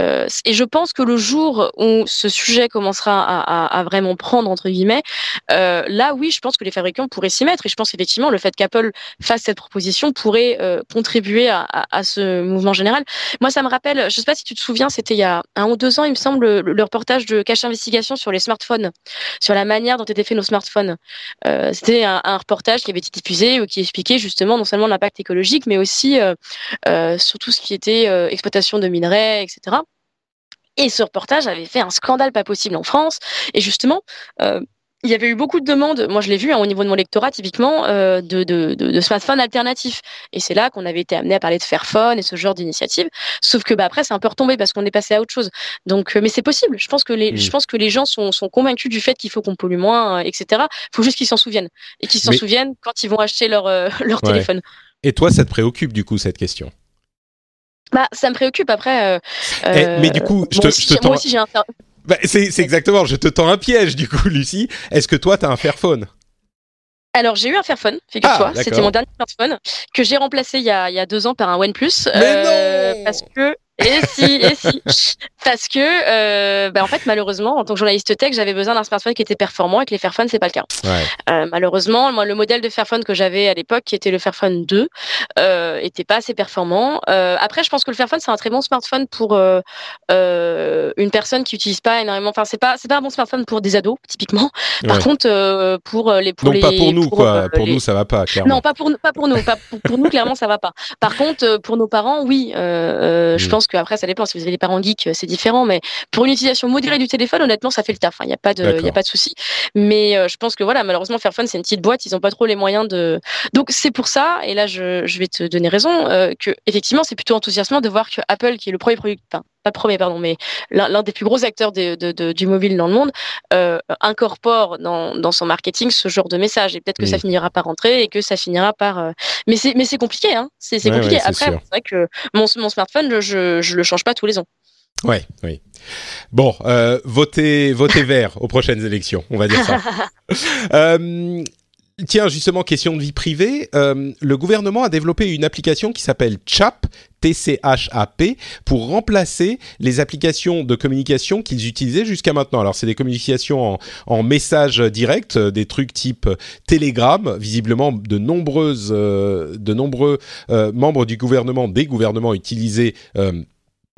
et je pense que le jour où ce sujet commencera à, à, à vraiment prendre entre guillemets, là oui, je pense que les fabricants pourraient s'y mettre et je pense effectivement le fait qu'Apple fasse cette proposition pourrait euh, contribuer à, ce mouvement général. Moi, ça me rappelle, je ne sais pas si tu te souviens, c'était il y a un ou deux ans, il me semble, le, reportage de Cache Investigation sur les smartphones, sur la manière dont étaient faits nos smartphones. Euh, c'était un, reportage qui avait été diffusé ou qui expliquait justement non seulement l'impact écologique, mais aussi euh, euh, sur tout ce qui était euh, exploitation de minerais, etc. Et ce reportage avait fait un scandale pas possible en France. Et justement, euh, il y avait eu beaucoup de demandes, moi je l'ai vu hein, au niveau de mon lectorat typiquement, euh, de, de, de, de, smartphones alternatifs. Et c'est là qu'on avait été amené à parler de Fairphone et ce genre d'initiative. Sauf que bah, après c'est un peu retombé parce qu'on est passé à autre chose. Donc, euh, mais c'est possible. Je pense que les, mmh. je pense que les gens sont, sont convaincus du fait qu'il faut qu'on pollue moins, euh, etc. Il faut juste qu'ils s'en souviennent et qu'ils s'en mais... souviennent quand ils vont acheter leur euh, leur ouais. téléphone. Et toi, ça te préoccupe du coup cette question? Bah, ça me préoccupe après. Eh, mais du coup, je te, aussi, je te moi aussi j'ai un, bah, c'est exactement, je te tends un piège du coup, Lucie. Est-ce que toi, tu as un Fairphone? Alors j'ai eu un Fairphone, figure-toi, ah, c'était mon dernier smartphone que j'ai remplacé il y, a, il y a deux ans par un OnePlus euh, parce que et si, et si. Parce que, euh, bah, en fait, malheureusement, en tant que journaliste tech, j'avais besoin d'un smartphone qui était performant et que les Fairphone, c'est pas le cas. Ouais. Euh, malheureusement, moi, le modèle de Fairphone que j'avais à l'époque, qui était le Fairphone 2, euh, était pas assez performant. Euh, après, je pense que le Fairphone, c'est un très bon smartphone pour euh, euh, une personne qui utilise pas énormément. Enfin, c'est pas, c'est pas un bon smartphone pour des ados, typiquement. Par Ouais. contre, pour les, pour Donc les, pas pour nous, pour, quoi. euh, Pour les- nous, ça va pas, clairement. non, pas pour, pas pour nous. Pas pour, pour nous, clairement, ça va pas. Par contre, euh, pour nos parents, oui. Euh, Je Mm. Pense qu'après, ça dépend. Si vous avez des parents geeks, euh, c'est différent. Mais pour une utilisation modérée du téléphone, honnêtement, ça fait le taf. Il n'y a pas de, il y a pas de souci. Mais euh, je pense que voilà, malheureusement, Fairphone, c'est une petite boîte. Ils ont pas trop les moyens de. Donc c'est pour ça. Et là, je, je vais te donner raison euh, que effectivement, c'est plutôt enthousiasmant de voir que Apple, qui est le premier produit, enfin, pas le premier, pardon, mais l'un des plus gros acteurs de, de, de- du mobile dans le monde, euh, incorpore dans, dans son marketing ce genre de message. Et peut-être que Mm. ça finira par rentrer et que ça finira par. euh, Mais c'est mais c'est compliqué, hein. C'est Ouais, compliqué. ouais, Après, c'est vrai que mon, mon smartphone, je je le change pas tous les ans. Ouais, oui. Bon, euh, votez, votez vert aux prochaines élections, on va dire ça. Euh, tiens, justement, question de vie privée. Euh, le gouvernement a développé une application qui s'appelle CHAP, T-C-H-A-P, pour remplacer les applications de communication qu'ils utilisaient jusqu'à maintenant. Alors, c'est des communications en, en message direct, euh, des trucs type Telegram. Visiblement, de nombreuses, euh, de nombreux membres du gouvernement, des gouvernements utilisaient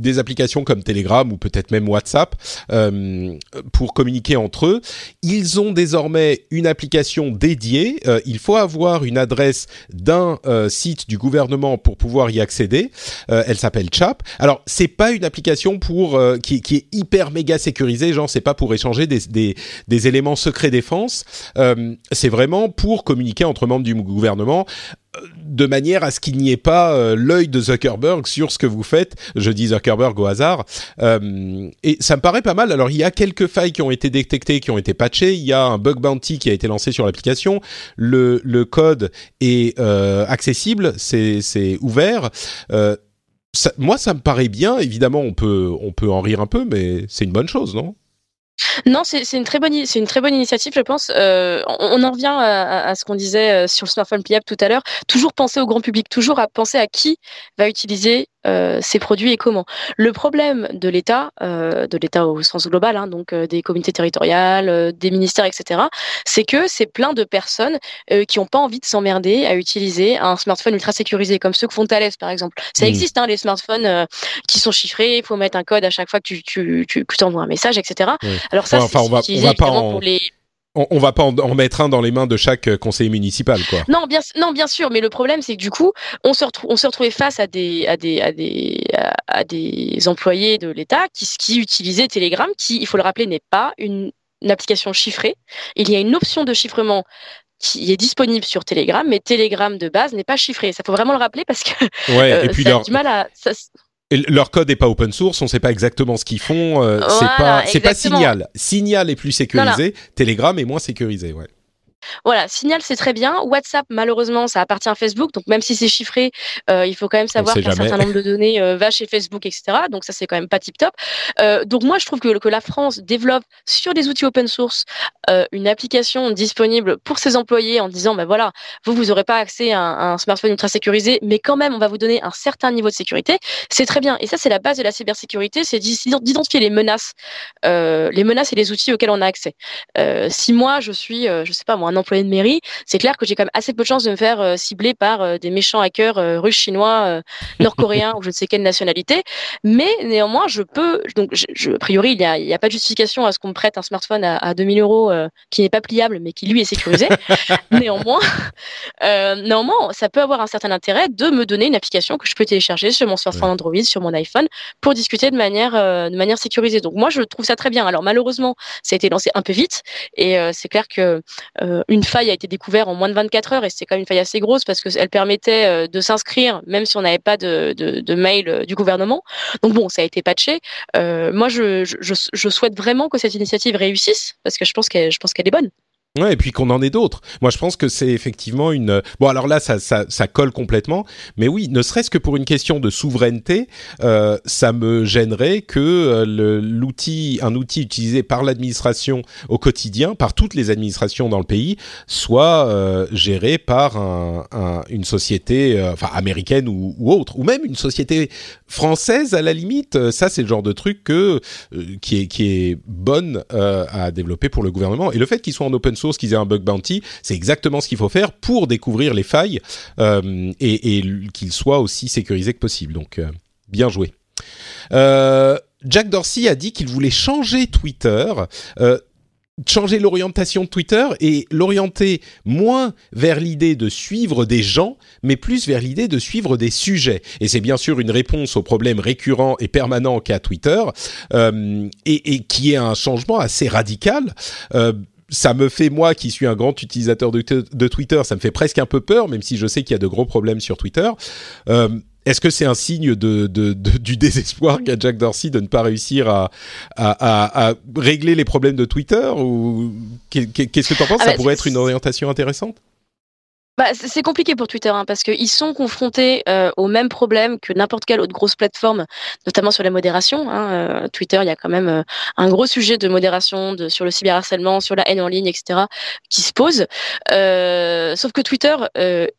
des applications comme Telegram ou peut-être même WhatsApp euh, pour communiquer entre eux. Ils ont désormais une application dédiée. Euh, il faut avoir une adresse d'un euh, site du gouvernement pour pouvoir y accéder. Euh, elle s'appelle Chap. Alors c'est pas une application pour euh, qui, qui est hyper méga sécurisée. Genre c'est pas pour échanger des, des, des éléments secrets défense. C'est vraiment pour communiquer entre membres du gouvernement de manière à ce qu'il n'y ait pas euh, l'œil de Zuckerberg sur ce que vous faites. Je dis Zuckerberg au hasard. Euh, et ça me paraît pas mal. Alors il y a quelques failles qui ont été détectées, qui ont été patchées. Il y a un bug bounty qui a été lancé sur l'application. Le, le code est euh, accessible, c'est ouvert. Euh, ça, moi, ça me paraît bien. Évidemment, on peut on peut en rire un peu, mais c'est une bonne chose, non? Non, c'est une très bonne, c'est une très bonne initiative, je pense. Euh, on, en revient à, à- à ce qu'on disait euh, sur le smartphone pliable tout à l'heure. Toujours penser au grand public, toujours à penser à qui va utiliser euh, ces produits et comment. Le problème de l'État, euh, de l'État au sens global, hein, donc euh, des communautés territoriales, euh, des ministères, etc., c'est que c'est plein de personnes euh, qui n'ont pas envie de s'emmerder à utiliser un smartphone ultra sécurisé, comme ceux que font Thales, par exemple. Ça Mm. existe, hein, les smartphones euh, qui sont chiffrés. Il faut mettre un code à chaque fois que tu, tu, tu, que tu envoies un message, etc. Alors ça, Ouais, enfin, c'est on va- on va pas en- pour les on, on va pas en, en mettre un dans les mains de chaque euh, conseiller municipal, quoi. non bien non bien sûr mais le problème c'est que du coup on se retrouve on se retrouvait face à des à des à des à, des employés de l'État qui qui utilisaient Telegram qui il faut le rappeler n'est pas une, une application chiffrée il y a une option de chiffrement qui est disponible sur Telegram, mais Telegram de base n'est pas chiffré. Ça faut vraiment le rappeler parce que Ouais. euh, et puis ça leur a du mal à. ça- leur code est pas open source, on sait pas exactement ce qu'ils font. euh, c'est pas, c'est pas exactement. Signal. Signal est plus sécurisé, Telegram est moins sécurisé, ouais. Voilà, Signal c'est très bien. WhatsApp malheureusement ça appartient à Facebook, donc même si c'est chiffré, euh, il faut quand même savoir qu'un certain nombre de données euh, va chez Facebook, etc. Donc ça c'est quand même pas tip top. Euh, donc moi je trouve que, que la France développe sur des outils open source une application disponible pour ses employés en disant ben voilà vous vous aurez pas accès à un, smartphone ultra sécurisé, mais quand même on va vous donner un certain niveau de sécurité. C'est très bien et ça c'est la base de la cybersécurité, c'est d'identifier les menaces, les menaces et les outils auxquels on a accès. si moi je suis je sais pas moi un employé de mairie, c'est clair que j'ai quand même assez peu de chances de me faire euh, cibler par euh, des méchants hackers euh, russes, chinois, nord-coréens ou je ne sais quelle nationalité. Mais néanmoins, je peux. Donc, je, a priori, il n'y a, pas de justification à ce qu'on me prête un smartphone à, à 2000 euros qui n'est pas pliable, mais qui lui est sécurisé. néanmoins, néanmoins, ça peut avoir un certain intérêt de me donner une application que je peux télécharger sur mon smartphone Android, sur mon iPhone, pour discuter de manière, de manière sécurisée. Donc, moi, je trouve ça très bien. Alors, malheureusement, ça a été lancé un peu vite, et c'est clair que une faille a été découverte en moins de 24 heures et c'est quand même une faille assez grosse parce qu'elle permettait euh, de s'inscrire même si on n'avait pas de, mail euh, du gouvernement. Donc bon, ça a été patché. Euh, moi, je, je, je, souhaite vraiment que cette initiative réussisse parce que je pense qu'elle, je pense qu'elle est bonne. Ouais, et puis qu'on en ait d'autres. Moi, je pense que c'est effectivement une. Bon, alors là, ça, ça, ça colle complètement. Mais oui, ne serait-ce que pour une question de souveraineté, euh, ça me gênerait que euh, l'outil, un outil utilisé par l'administration au quotidien, par toutes les administrations dans le pays, soit euh, géré par un, un, une société, euh, enfin américaine ou, ou, autre, ou même une société française à la limite. Euh, ça, c'est le genre de truc que qui est qui est bonne à développer pour le gouvernement. Et le fait qu'il soit en open source qu'ils aient un bug bounty, c'est exactement ce qu'il faut faire pour découvrir les failles euh, et, qu'ils soient aussi sécurisés que possible. Donc, euh, bien joué. Euh, Jack Dorsey a dit qu'il voulait changer Twitter changer l'orientation de Twitter et l'orienter moins vers l'idée de suivre des gens, mais plus vers l'idée de suivre des sujets. Et c'est bien sûr une réponse au problème récurrent et permanent qu'a Twitter, et, qui est un changement assez radical ça me fait moi qui suis un grand utilisateur de, Twitter, ça me fait presque un peu peur, même si je sais qu'il y a de gros problèmes sur Twitter. Euh, est-ce que c'est un signe de, du désespoir qu'a Jack Dorsey de ne pas réussir à, à, régler les problèmes de Twitter ou qu'est-ce que tu en penses? Ah Ça bah, pourrait être une orientation intéressante? Bah, c'est compliqué pour Twitter hein, parce qu'ils sont confrontés euh, au même problème que n'importe quelle autre grosse plateforme, notamment sur la modération. Hein. Euh, Twitter, il y a quand même euh, un gros sujet de modération de, sur le cyberharcèlement, sur la haine en ligne, etc., qui se pose. sauf que Twitter,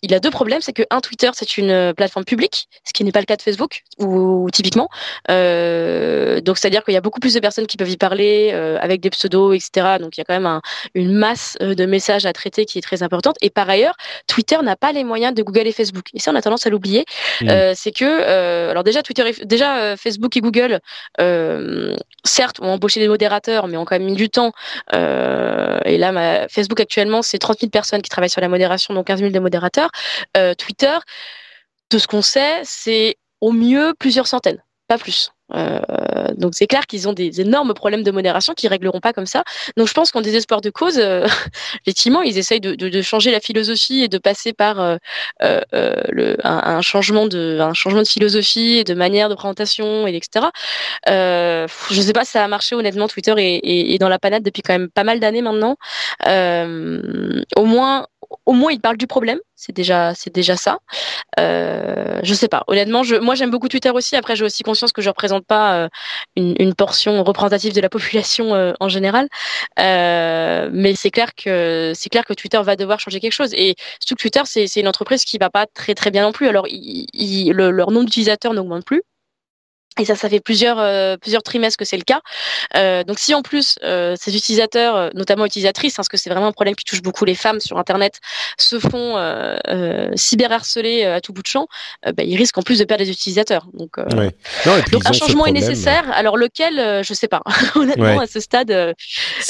il a deux problèmes. C'est que un, Twitter, c'est une plateforme publique, ce qui n'est pas le cas de Facebook ou, typiquement. donc, c'est-à-dire qu'il y a beaucoup plus de personnes qui peuvent y parler avec des pseudos, etc. Donc, il y a quand même un, une masse de messages à traiter qui est très importante. Et par ailleurs, Twitter n'a pas les moyens de Google et Facebook. Et ça, on a tendance à l'oublier. Mmh. Euh, c'est que, euh, alors déjà, Twitter, déjà euh, Facebook et Google, certes, ont embauché des modérateurs, mais ont quand même mis du temps. et là, Facebook actuellement, c'est 30 000 personnes qui travaillent sur la modération, donc 15 000 de modérateurs. Twitter, de ce qu'on sait, c'est au mieux plusieurs centaines, pas plus. Euh, donc c'est clair qu'ils ont des énormes problèmes de modération qu'ils régleront pas comme ça. Donc je pense qu'en désespoir de cause, euh, effectivement, ils essayent de, de, de, changer la philosophie et de passer par euh, euh, euh le, un, un, changement de un changement de philosophie et de manière de présentation et etc. Euh, je sais pas si ça a marché honnêtement. Twitter est, est, est dans la panade depuis quand même pas mal d'années maintenant. au moins au moins il parle du problème, c'est déjà c'est déjà ça. Euh, je sais pas. Honnêtement, je, moi j'aime beaucoup Twitter aussi. Après, j'ai aussi conscience que je représente pas euh, une, une, portion représentative de la population euh, en général. Euh, mais c'est clair que c'est clair que Twitter va devoir changer quelque chose. Et surtout que Twitter, c'est une entreprise qui va pas très très bien non plus. Alors, leur nombre d'utilisateurs n'augmente plus. Et ça, ça fait plusieurs euh, plusieurs trimestres que c'est le cas. Euh, donc, si en plus euh, ces utilisateurs, euh, notamment utilisatrices, hein, parce que c'est vraiment un problème qui touche beaucoup les femmes sur Internet, se font euh, cyberharceler à tout bout de champ, bah, ils risquent en plus de perdre des utilisateurs. Donc, donc un changement est nécessaire. Alors lequel, je sais pas. Honnêtement, à ce stade,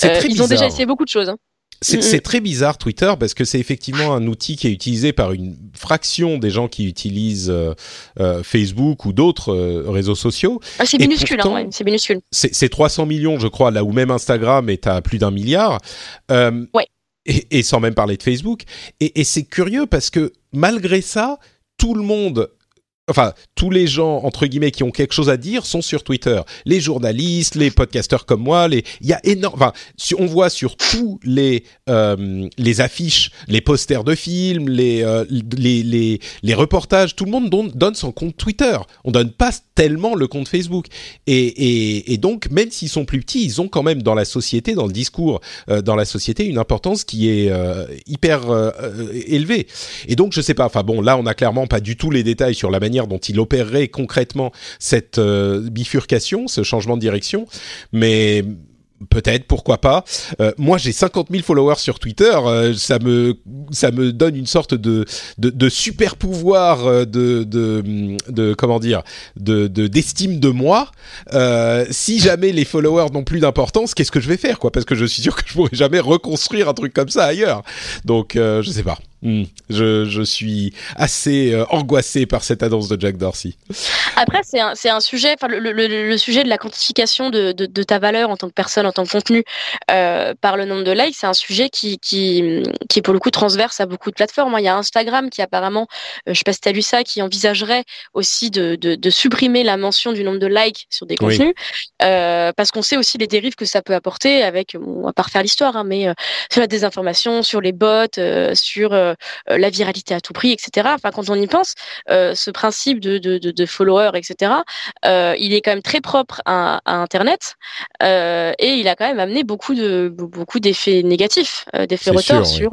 ils ont déjà essayé beaucoup de choses. Hein. C'est très bizarre Twitter parce que c'est effectivement un outil qui est utilisé par une fraction des gens qui utilisent euh, euh, Facebook ou d'autres euh, réseaux sociaux. Ah, c'est minuscule, hein, c'est minuscule. C'est 300 millions, je crois, là où même Instagram est à plus d'un milliard. ouais. Et, et, sans même parler de Facebook. Et, et c'est curieux parce que malgré ça, tout le monde enfin tous les gens entre guillemets qui ont quelque chose à dire sont sur Twitter. Les journalistes, les podcasteurs comme moi, les il y a énorme. Enfin, on voit sur tous les euh, les affiches, les posters de films, les, euh, les les reportages, tout le monde donne, son compte Twitter. On donne pas tellement le compte Facebook. Et et, donc même s'ils sont plus petits, ils ont quand même dans la société, dans le discours, euh, dans la société, une importance qui est hyper élevée. Et donc je sais pas. Enfin bon, là on a clairement pas du tout les détails sur la manière dont il opérerait concrètement cette euh, bifurcation, ce changement de direction, mais Peut-être, pourquoi pas. Euh, moi, j'ai 50 000 followers sur Twitter. Euh, ça me ça me donne une sorte de de, super pouvoir de, de, de comment dire de d'estime de, moi. Si jamais les followers n'ont plus d'importance, qu'est-ce que je vais faire quoi? Parce que je suis sûr que je pourrais jamais reconstruire un truc comme ça ailleurs. Donc, je sais pas. Hmm. Je, je, suis assez euh, angoissé par cette annonce de Jack Dorsey. Après, c'est un, un, sujet, enfin le, le, le, sujet de la quantification de, de, de, ta valeur en tant que personne, en tant que contenu, euh, par le nombre de likes, c'est un sujet qui, qui, qui est pour le coup transverse à beaucoup de plateformes. Hein. Il y a Instagram qui apparemment, euh, je sais pas si tu as lu ça, qui envisagerait aussi de, de, supprimer la mention du nombre de likes sur des contenus, euh, parce qu'on sait aussi les dérives que ça peut apporter avec, bon, on va pas refaire l'histoire, hein, mais sur la désinformation, sur les bots, sur euh, la viralité à tout prix, etc. Enfin, quand on y pense, euh, ce principe de, de, de, de followers, etc., euh, il est quand même très propre à, à Internet et il a quand même amené beaucoup de beaucoup d'effets négatifs, d'effets retors sur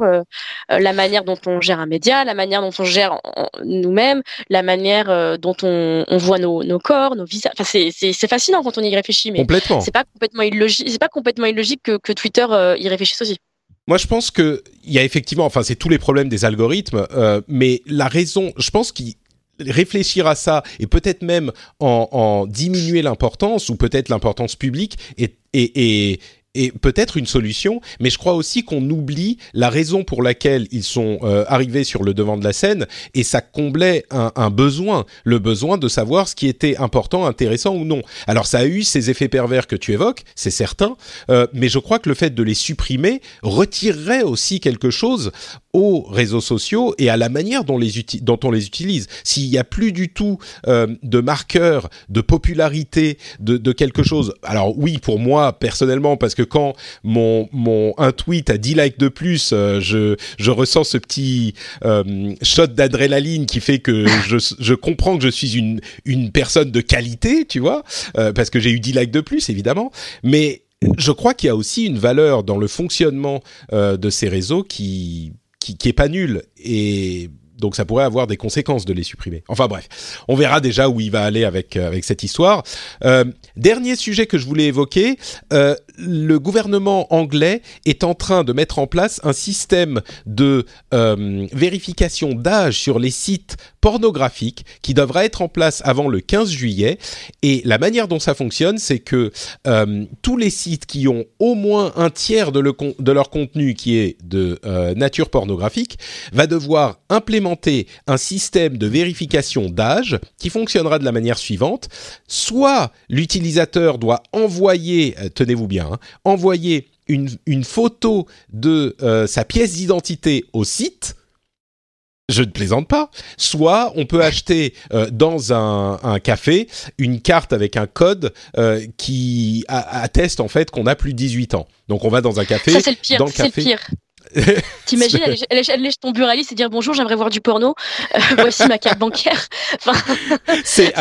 la manière dont on gère un média, la manière dont on gère nous-mêmes, la manière dont on, on voit nos, nos, corps, nos visages. Enfin, c'est fascinant quand on y réfléchit, mais c'est pas complètement illogique. C'est pas complètement illogique que, que Twitter y réfléchisse aussi. Moi, je pense que il y a effectivement, enfin, c'est tous les problèmes des algorithmes, euh, mais la raison, je pense qu'il réfléchir à ça et peut-être même en, en diminuer l'importance ou peut-être l'importance publique est, est, et peut-être une solution, mais je crois aussi qu'on oublie la raison pour laquelle ils sont euh, arrivés sur le devant de la scène, et ça comblait un, un, besoin, le besoin de savoir ce qui était important, intéressant ou non. Alors ça a eu ces effets pervers que tu évoques, c'est certain, euh, mais je crois que le fait de les supprimer retirerait aussi quelque chose aux réseaux sociaux et à la manière dont, les dont on les utilise. S'il n'y a plus du tout euh, de marqueurs de popularité de, de, quelque chose, alors oui, pour moi personnellement, parce que quand mon, mon un tweet a 10 likes de plus, euh, je, je ressens ce petit euh, shot d'adrénaline qui fait que je, je comprends que je suis une, une personne de qualité, tu vois, euh, parce que j'ai eu 10 likes de plus, évidemment. Mais je crois qu'il y a aussi une valeur dans le fonctionnement euh, de ces réseaux qui qui, qui est pas nul et donc ça pourrait avoir des conséquences de les supprimer. Enfin bref, on verra déjà où il va aller avec euh, avec cette histoire. Euh, dernier sujet que je voulais évoquer, euh, le gouvernement anglais est en train de mettre en place un système de euh, vérification d'âge sur les sites pornographiques qui devra être en place avant le 15 juillet. Et la manière dont ça fonctionne, c'est que euh, tous les sites qui ont au moins un tiers de, le, de leur contenu qui est de euh, nature pornographique va devoir implémenter un système de vérification d'âge qui fonctionnera de la manière suivante. Soit l'utilisateur doit envoyer, tenez-vous bien, hein, envoyer une, une, photo de euh, sa pièce d'identité au site, je ne plaisante pas. Soit on peut acheter euh, dans un, un, café une carte avec un code euh, qui atteste en fait qu'on a plus de 18 ans. Donc on va dans un café. Ça c'est le pire. Dans le café, le pire. T'imagines aller, aller, chez ton buraliste et dire bonjour, j'aimerais voir du porno. Euh, voici ma carte bancaire. Enfin, c'est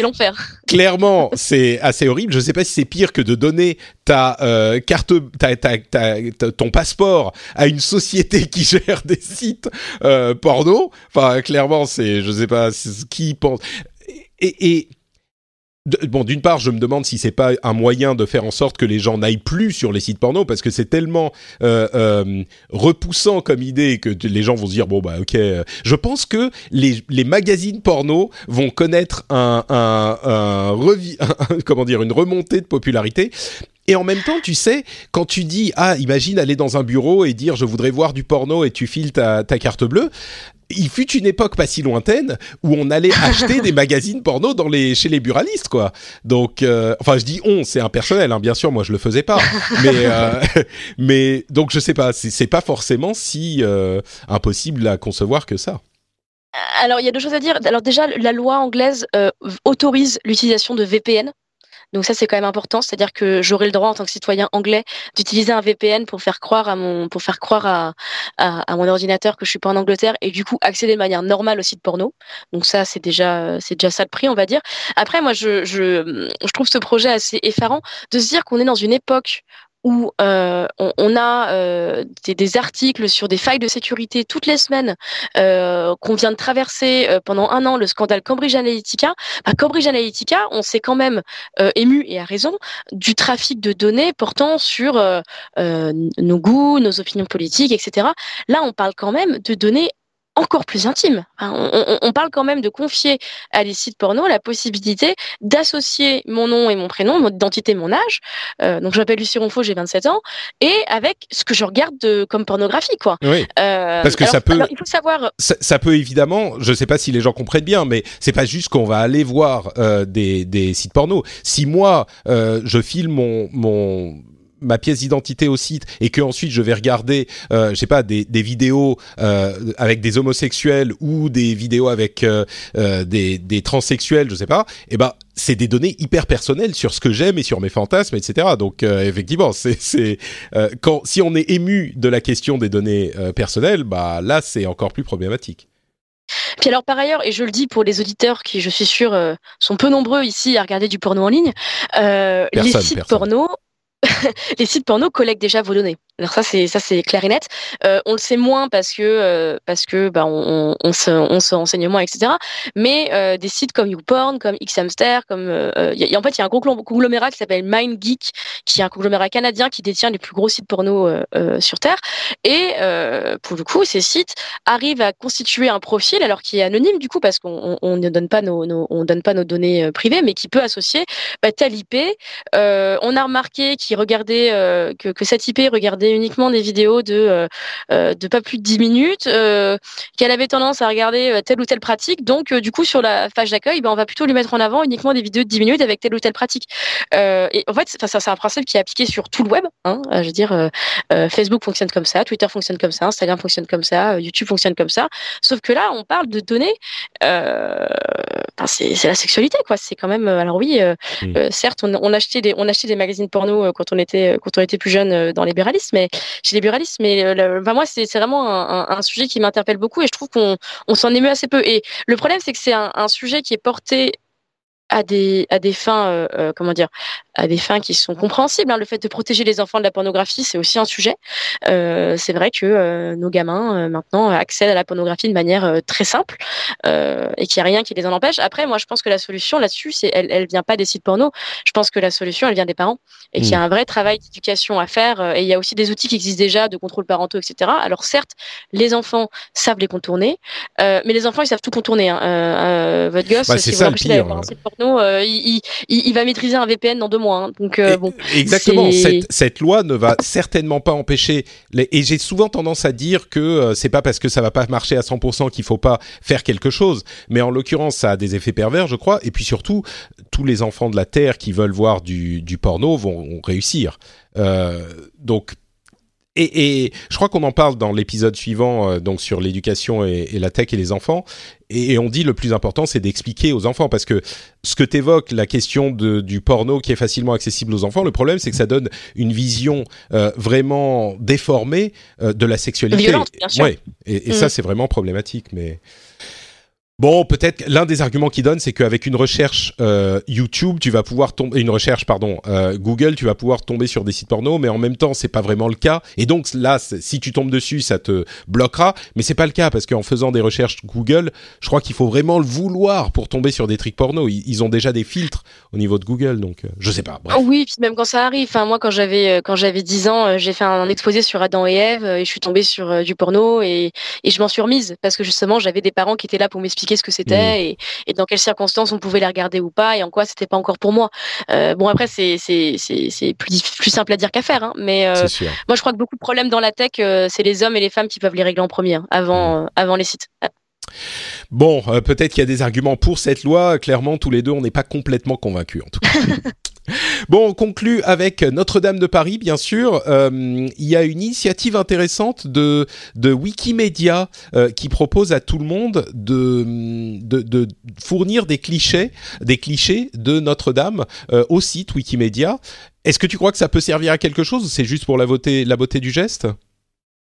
l'enfer. Clairement, c'est assez horrible. Je sais pas si c'est pire que de donner ta euh, carte, ta, ta, ta, ton passeport à une société qui gère des sites euh, porno. Enfin, clairement, c'est, je sais pas qui pense. Et, et bon, d'une part, je me demande si c'est pas un moyen de faire en sorte que les gens n'aillent plus sur les sites porno parce que c'est tellement euh, euh, repoussant comme idée que les gens vont se dire bon bah ok. Je pense que les, les magazines porno vont connaître un, un, un, comment dire une remontée de popularité et en même temps, tu sais, quand tu dis ah, imagine aller dans un bureau et dire je voudrais voir du porno et tu files ta, ta carte bleue, il fut une époque pas si lointaine où on allait acheter des magazines porno dans les chez les buralistes quoi. Donc euh, enfin je dis on, c'est impersonnel hein, bien sûr, moi je le faisais pas. mais euh, mais donc je sais pas, c'est pas forcément si euh, impossible à concevoir que ça. Alors, il y a deux choses à dire. Alors déjà, la loi anglaise autorise l'utilisation de VPN donc ça, c'est quand même important, c'est-à-dire que j'aurai le droit en tant que citoyen anglais d'utiliser un VPN pour faire croire à mon pour faire croire à, à, mon ordinateur que je suis pas en Angleterre et du coup accéder de manière normale au site porno. Donc ça, c'est déjà c'est déjà ça le prix, on va dire. Après, moi, je je, je trouve ce projet assez effarant de se dire qu'on est dans une époque où euh, on, a euh, des, articles sur des failles de sécurité toutes les semaines euh, qu'on vient de traverser pendant un an le scandale Cambridge Analytica. Bah, Cambridge Analytica, on s'est quand même ému et à raison du trafic de données portant sur nos goûts, nos opinions politiques, etc. Là, on parle quand même de données encore plus intime. on, parle quand même de confier à des sites porno la possibilité d'associer mon nom et mon prénom, mon identité, mon âge. Euh, donc je m'appelle Lucie Ronfaux, j'ai 27 ans, et avec ce que je regarde comme pornographie, quoi. Oui. Euh, Parce que ça peut. il faut savoir. Ça, peut évidemment. Je ne sais pas si les gens comprennent bien, mais c'est pas juste qu'on va aller voir euh, des, des sites porno. Si moi je filme mon mon ma pièce d'identité au site et que ensuite je vais regarder, euh, je sais pas, des, des vidéos euh, avec des homosexuels ou des vidéos avec euh, euh des, des transsexuels, je sais pas, et eh ben c'est des données hyper personnelles sur ce que j'aime et sur mes fantasmes, etc. Donc effectivement, c'est quand si on est ému de la question des données personnelles, bah là c'est encore plus problématique. Puis alors par ailleurs, et je le dis pour les auditeurs qui, je suis sûr, sont peu nombreux ici à regarder du porno en ligne, les sites porno les sites porno collectent déjà vos données. Alors ça c'est ça c'est clair et net. Euh, on le sait moins parce que euh, parce que bah on, on, se on se renseigne moins etc. Mais euh, des sites comme YouPorn, comme Xhamster, comme y a, en fait il y a un gros conglomérat qui s'appelle MindGeek, qui est un conglomérat canadien qui détient les plus gros sites porno sur terre. Et pour le coup ces sites arrivent à constituer un profil alors qui est anonyme du coup parce qu'on on ne donne pas nos, on donne pas nos données privées, mais qui peut associer bah, tel IP. on a remarqué qu'il regardait que, que cette IP regardait uniquement des vidéos de, euh, euh, de pas plus de 10 minutes, euh, qu'elle avait tendance à regarder telle ou telle pratique. Donc, du coup, sur la page d'accueil, ben, on va plutôt lui mettre en avant uniquement des vidéos de 10 minutes avec telle ou telle pratique. et en fait, ça, c'est un principe qui est appliqué sur tout le web. Hein, je veux dire, Facebook fonctionne comme ça, Twitter fonctionne comme ça, Instagram fonctionne comme ça, YouTube fonctionne comme ça. Sauf que là, on parle de données. c'est la sexualité, quoi. C'est quand même. Alors oui, mmh. certes, on, on, achetait des, on achetait des magazines porno quand on était, quand on était plus jeune dans les libéralisme, chez les buralistes. Mais euh, moi, c'est vraiment un, sujet qui m'interpelle beaucoup et je trouve qu'on s'en émeut assez peu. Et le problème, c'est que c'est un, sujet qui est porté à des à des fins euh, euh, comment dire à des fins qui sont compréhensibles. Hein. Le fait de protéger les enfants de la pornographie, c'est aussi un sujet. Euh, c'est vrai que euh, nos gamins euh, maintenant accèdent à la pornographie de manière très simple et qu'il n'y a rien qui les en empêche. Après, moi, je pense que la solution là-dessus, c'est elle, elle vient pas des sites porno. Je pense que la solution, elle vient des parents et qu'il y a mmh. un vrai travail d'éducation à faire. et il y a aussi des outils qui existent déjà de contrôle parentaux, etc. Alors certes, les enfants savent les contourner, mais les enfants ils savent tout contourner. Hein. votre gosse, bah, si vous l'empêchez d'aller un site porno, il, il, il, va maîtriser un VPN dans deux mois. Hein. Donc euh, bon. Exactement. Cette, cette, loi ne va certainement pas empêcher. Les... Et j'ai souvent tendance à dire que euh, c'est pas parce que ça va pas marcher à 100% qu'il faut pas faire quelque chose. Mais en l'occurrence, ça a des effets pervers, je crois. Et puis surtout, tous les enfants de la terre qui veulent voir du, du porno vont, réussir. Euh, donc et, et, je crois qu'on en parle dans l'épisode suivant, euh, donc sur l'éducation et, et, la tech et les enfants. Et, on dit le plus important, c'est d'expliquer aux enfants, parce que ce que t'évoques, la question de, du porno qui est facilement accessible aux enfants, le problème, c'est que ça donne une vision euh, vraiment déformée euh, de la sexualité. Violente, bien sûr. Ouais, et, ça, mm. c'est vraiment problématique, mais. Bon, peut-être l'un des arguments qu'ils donnent, c'est qu'avec une recherche euh, YouTube, tu vas pouvoir tomber une recherche, pardon, euh, Google, tu vas pouvoir tomber sur des sites porno, mais en même temps, c'est pas vraiment le cas. Et donc là, si tu tombes dessus, ça te bloquera, mais c'est pas le cas parce qu'en faisant des recherches Google, je crois qu'il faut vraiment le vouloir pour tomber sur des trucs porno. Ils, ont déjà des filtres au niveau de Google, donc euh, je sais pas. Bref. Oui, puis même quand ça arrive. Enfin, moi, quand j'avais quand j'avais 10 ans, j'ai fait un exposé sur Adam et Ève et je suis tombée sur du porno et, et je m'en suis remise parce que justement, j'avais des parents qui étaient là pour m'expliquer ce que c'était mmh. et, et, dans quelles circonstances on pouvait les regarder ou pas et en quoi c'était pas encore pour moi. Euh, bon après c'est c'est c'est plus plus simple à dire qu'à faire, hein, mais euh, moi je crois que beaucoup de problèmes dans la tech euh, c'est les hommes et les femmes qui peuvent les régler en premier hein, avant mmh. euh, avant les sites. Bon, peut-être qu'il y a des arguments pour cette loi. Clairement, tous les deux, on n'est pas complètement convaincus en tout cas. Bon, on conclut avec Notre-Dame de Paris, bien sûr. Euh, il y a une initiative intéressante de, de Wikimedia euh, qui propose à tout le monde de, de, fournir des clichés, des clichés de Notre-Dame euh, au site Wikimedia. Est-ce que tu crois que ça peut servir à quelque chose ou c'est juste pour la beauté, la beauté du geste?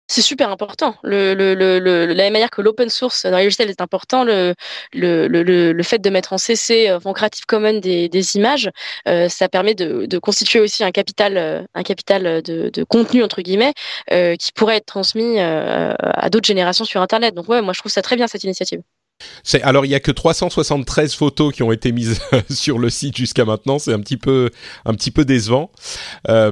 C'est super important. Le, le, le, le, la même manière que l'open source dans les logiciels est important, le, le, le, le fait de mettre en CC, en Creative Commons des, des images, euh, ça permet de, de, constituer aussi un capital, euh, un capital de, de contenu entre guillemets, euh, qui pourrait être transmis euh, à d'autres générations sur Internet. Donc ouais, moi je trouve ça très bien cette initiative. alors il y a que 373 photos qui ont été mises sur le site jusqu'à maintenant, c'est un petit peu un petit peu décevant. Euh,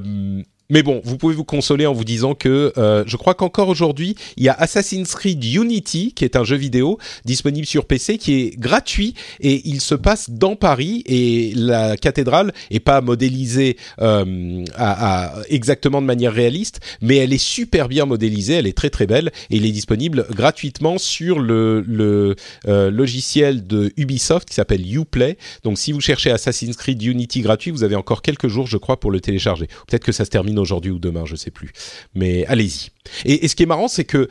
mais bon, vous pouvez vous consoler en vous disant que euh, je crois qu'encore aujourd'hui, il y a Assassin's Creed Unity, qui est un jeu vidéo disponible sur PC, qui est gratuit et il se passe dans Paris et la cathédrale est pas modélisée euh, à, exactement de manière réaliste, mais elle est super bien modélisée, elle est très très belle et il est disponible gratuitement sur le, le euh, logiciel de Ubisoft qui s'appelle Uplay. Donc si vous cherchez Assassin's Creed Unity gratuit, vous avez encore quelques jours, je crois, pour le télécharger. Peut-être que ça se termine aujourd'hui ou demain, je sais plus. Mais allez-y. Et, et, ce qui est marrant, c'est que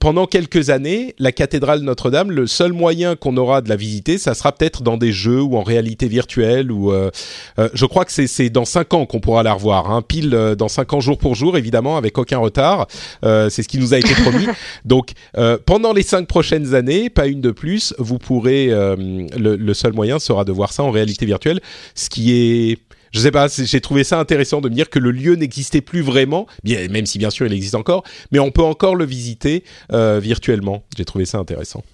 pendant quelques années, la cathédrale Notre-Dame, le seul moyen qu'on aura de la visiter, ça sera peut-être dans des jeux ou en réalité virtuelle. Ou euh, euh, je crois que c'est dans cinq ans qu'on pourra la revoir, hein, pile euh, dans cinq ans jour pour jour, évidemment, avec aucun retard. Euh, c'est ce qui nous a été promis. Donc euh, pendant les cinq prochaines années, pas une de plus, vous pourrez. Le, le, seul moyen sera de voir ça en réalité virtuelle, ce qui est je sais pas, j'ai trouvé ça intéressant de me dire que le lieu n'existait plus vraiment, bien, même si bien sûr il existe encore, mais on peut encore le visiter euh, virtuellement. J'ai trouvé ça intéressant.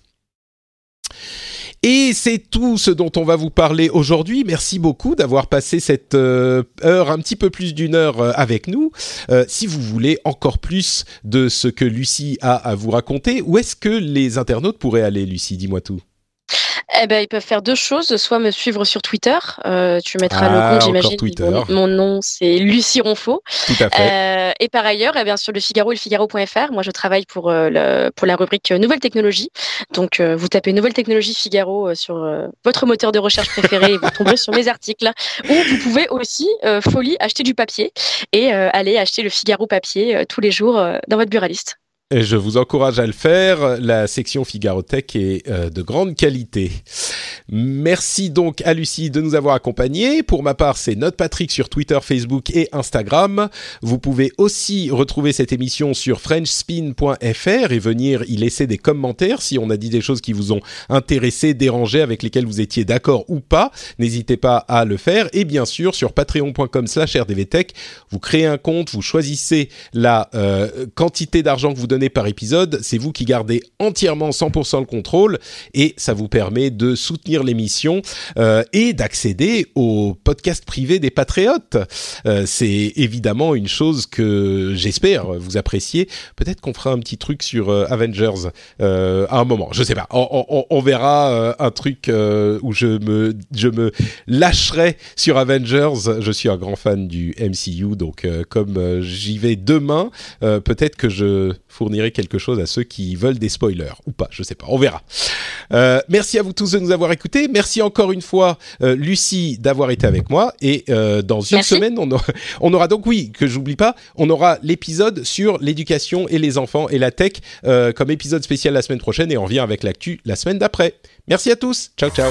Et c'est tout ce dont on va vous parler aujourd'hui. Merci beaucoup d'avoir passé cette euh, heure, un petit peu plus d'une heure euh, avec nous. Euh, si vous voulez encore plus de ce que Lucie a à vous raconter, où est-ce que les internautes pourraient aller, Lucie? Dis-moi tout. Eh ben, ils peuvent faire deux choses. Soit me suivre sur Twitter. Euh, tu mettras ah, le compte, j'imagine. Mon, mon, nom, c'est Lucie Ronfaux. Tout à fait. Euh, et par ailleurs, eh bien, sur le Figaro et le Figaro.fr, moi, je travaille pour, euh, le, pour la rubrique Nouvelles technologies. Donc, euh, vous tapez Nouvelles technologies Figaro sur votre moteur de recherche préféré et vous tomberez sur mes articles. Ou vous pouvez aussi, folie, acheter du papier et aller acheter le Figaro papier tous les jours dans votre buraliste. Je vous encourage à le faire. La section Figarotech est euh, de grande qualité. Merci donc à Lucie de nous avoir accompagnés. Pour ma part, c'est Note Patrick sur Twitter, Facebook et Instagram. Vous pouvez aussi retrouver cette émission sur frenchspin.fr et venir y laisser des commentaires si on a dit des choses qui vous ont intéressé, dérangé, avec lesquelles vous étiez d'accord ou pas. N'hésitez pas à le faire. Et bien sûr, sur patreon.com slash rdvtech, vous créez un compte, vous choisissez la euh, quantité d'argent que vous donnez par épisode, c'est vous qui gardez entièrement 100% le contrôle et ça vous permet de soutenir l'émission euh, et d'accéder au podcast privé des patriotes. Euh, c'est évidemment une chose que j'espère vous apprécier. Peut-être qu'on fera un petit truc sur euh, Avengers à un moment, je sais pas. On, verra un truc où je me je me lâcherai sur Avengers. Je suis un grand fan du MCU, donc comme j'y vais demain, peut-être que je quelque chose à ceux qui veulent des spoilers ou pas, je sais pas, on verra. Euh, merci à vous tous de nous avoir écoutés. Merci encore une fois, euh, Lucie, d'avoir été avec moi. Et euh, dans une merci. semaine, on aura, on aura, donc, oui, que j'oublie pas, on aura l'épisode sur l'éducation et les enfants et la tech comme épisode spécial la semaine prochaine et on revient avec l'actu la semaine d'après. Merci à tous. Ciao, ciao.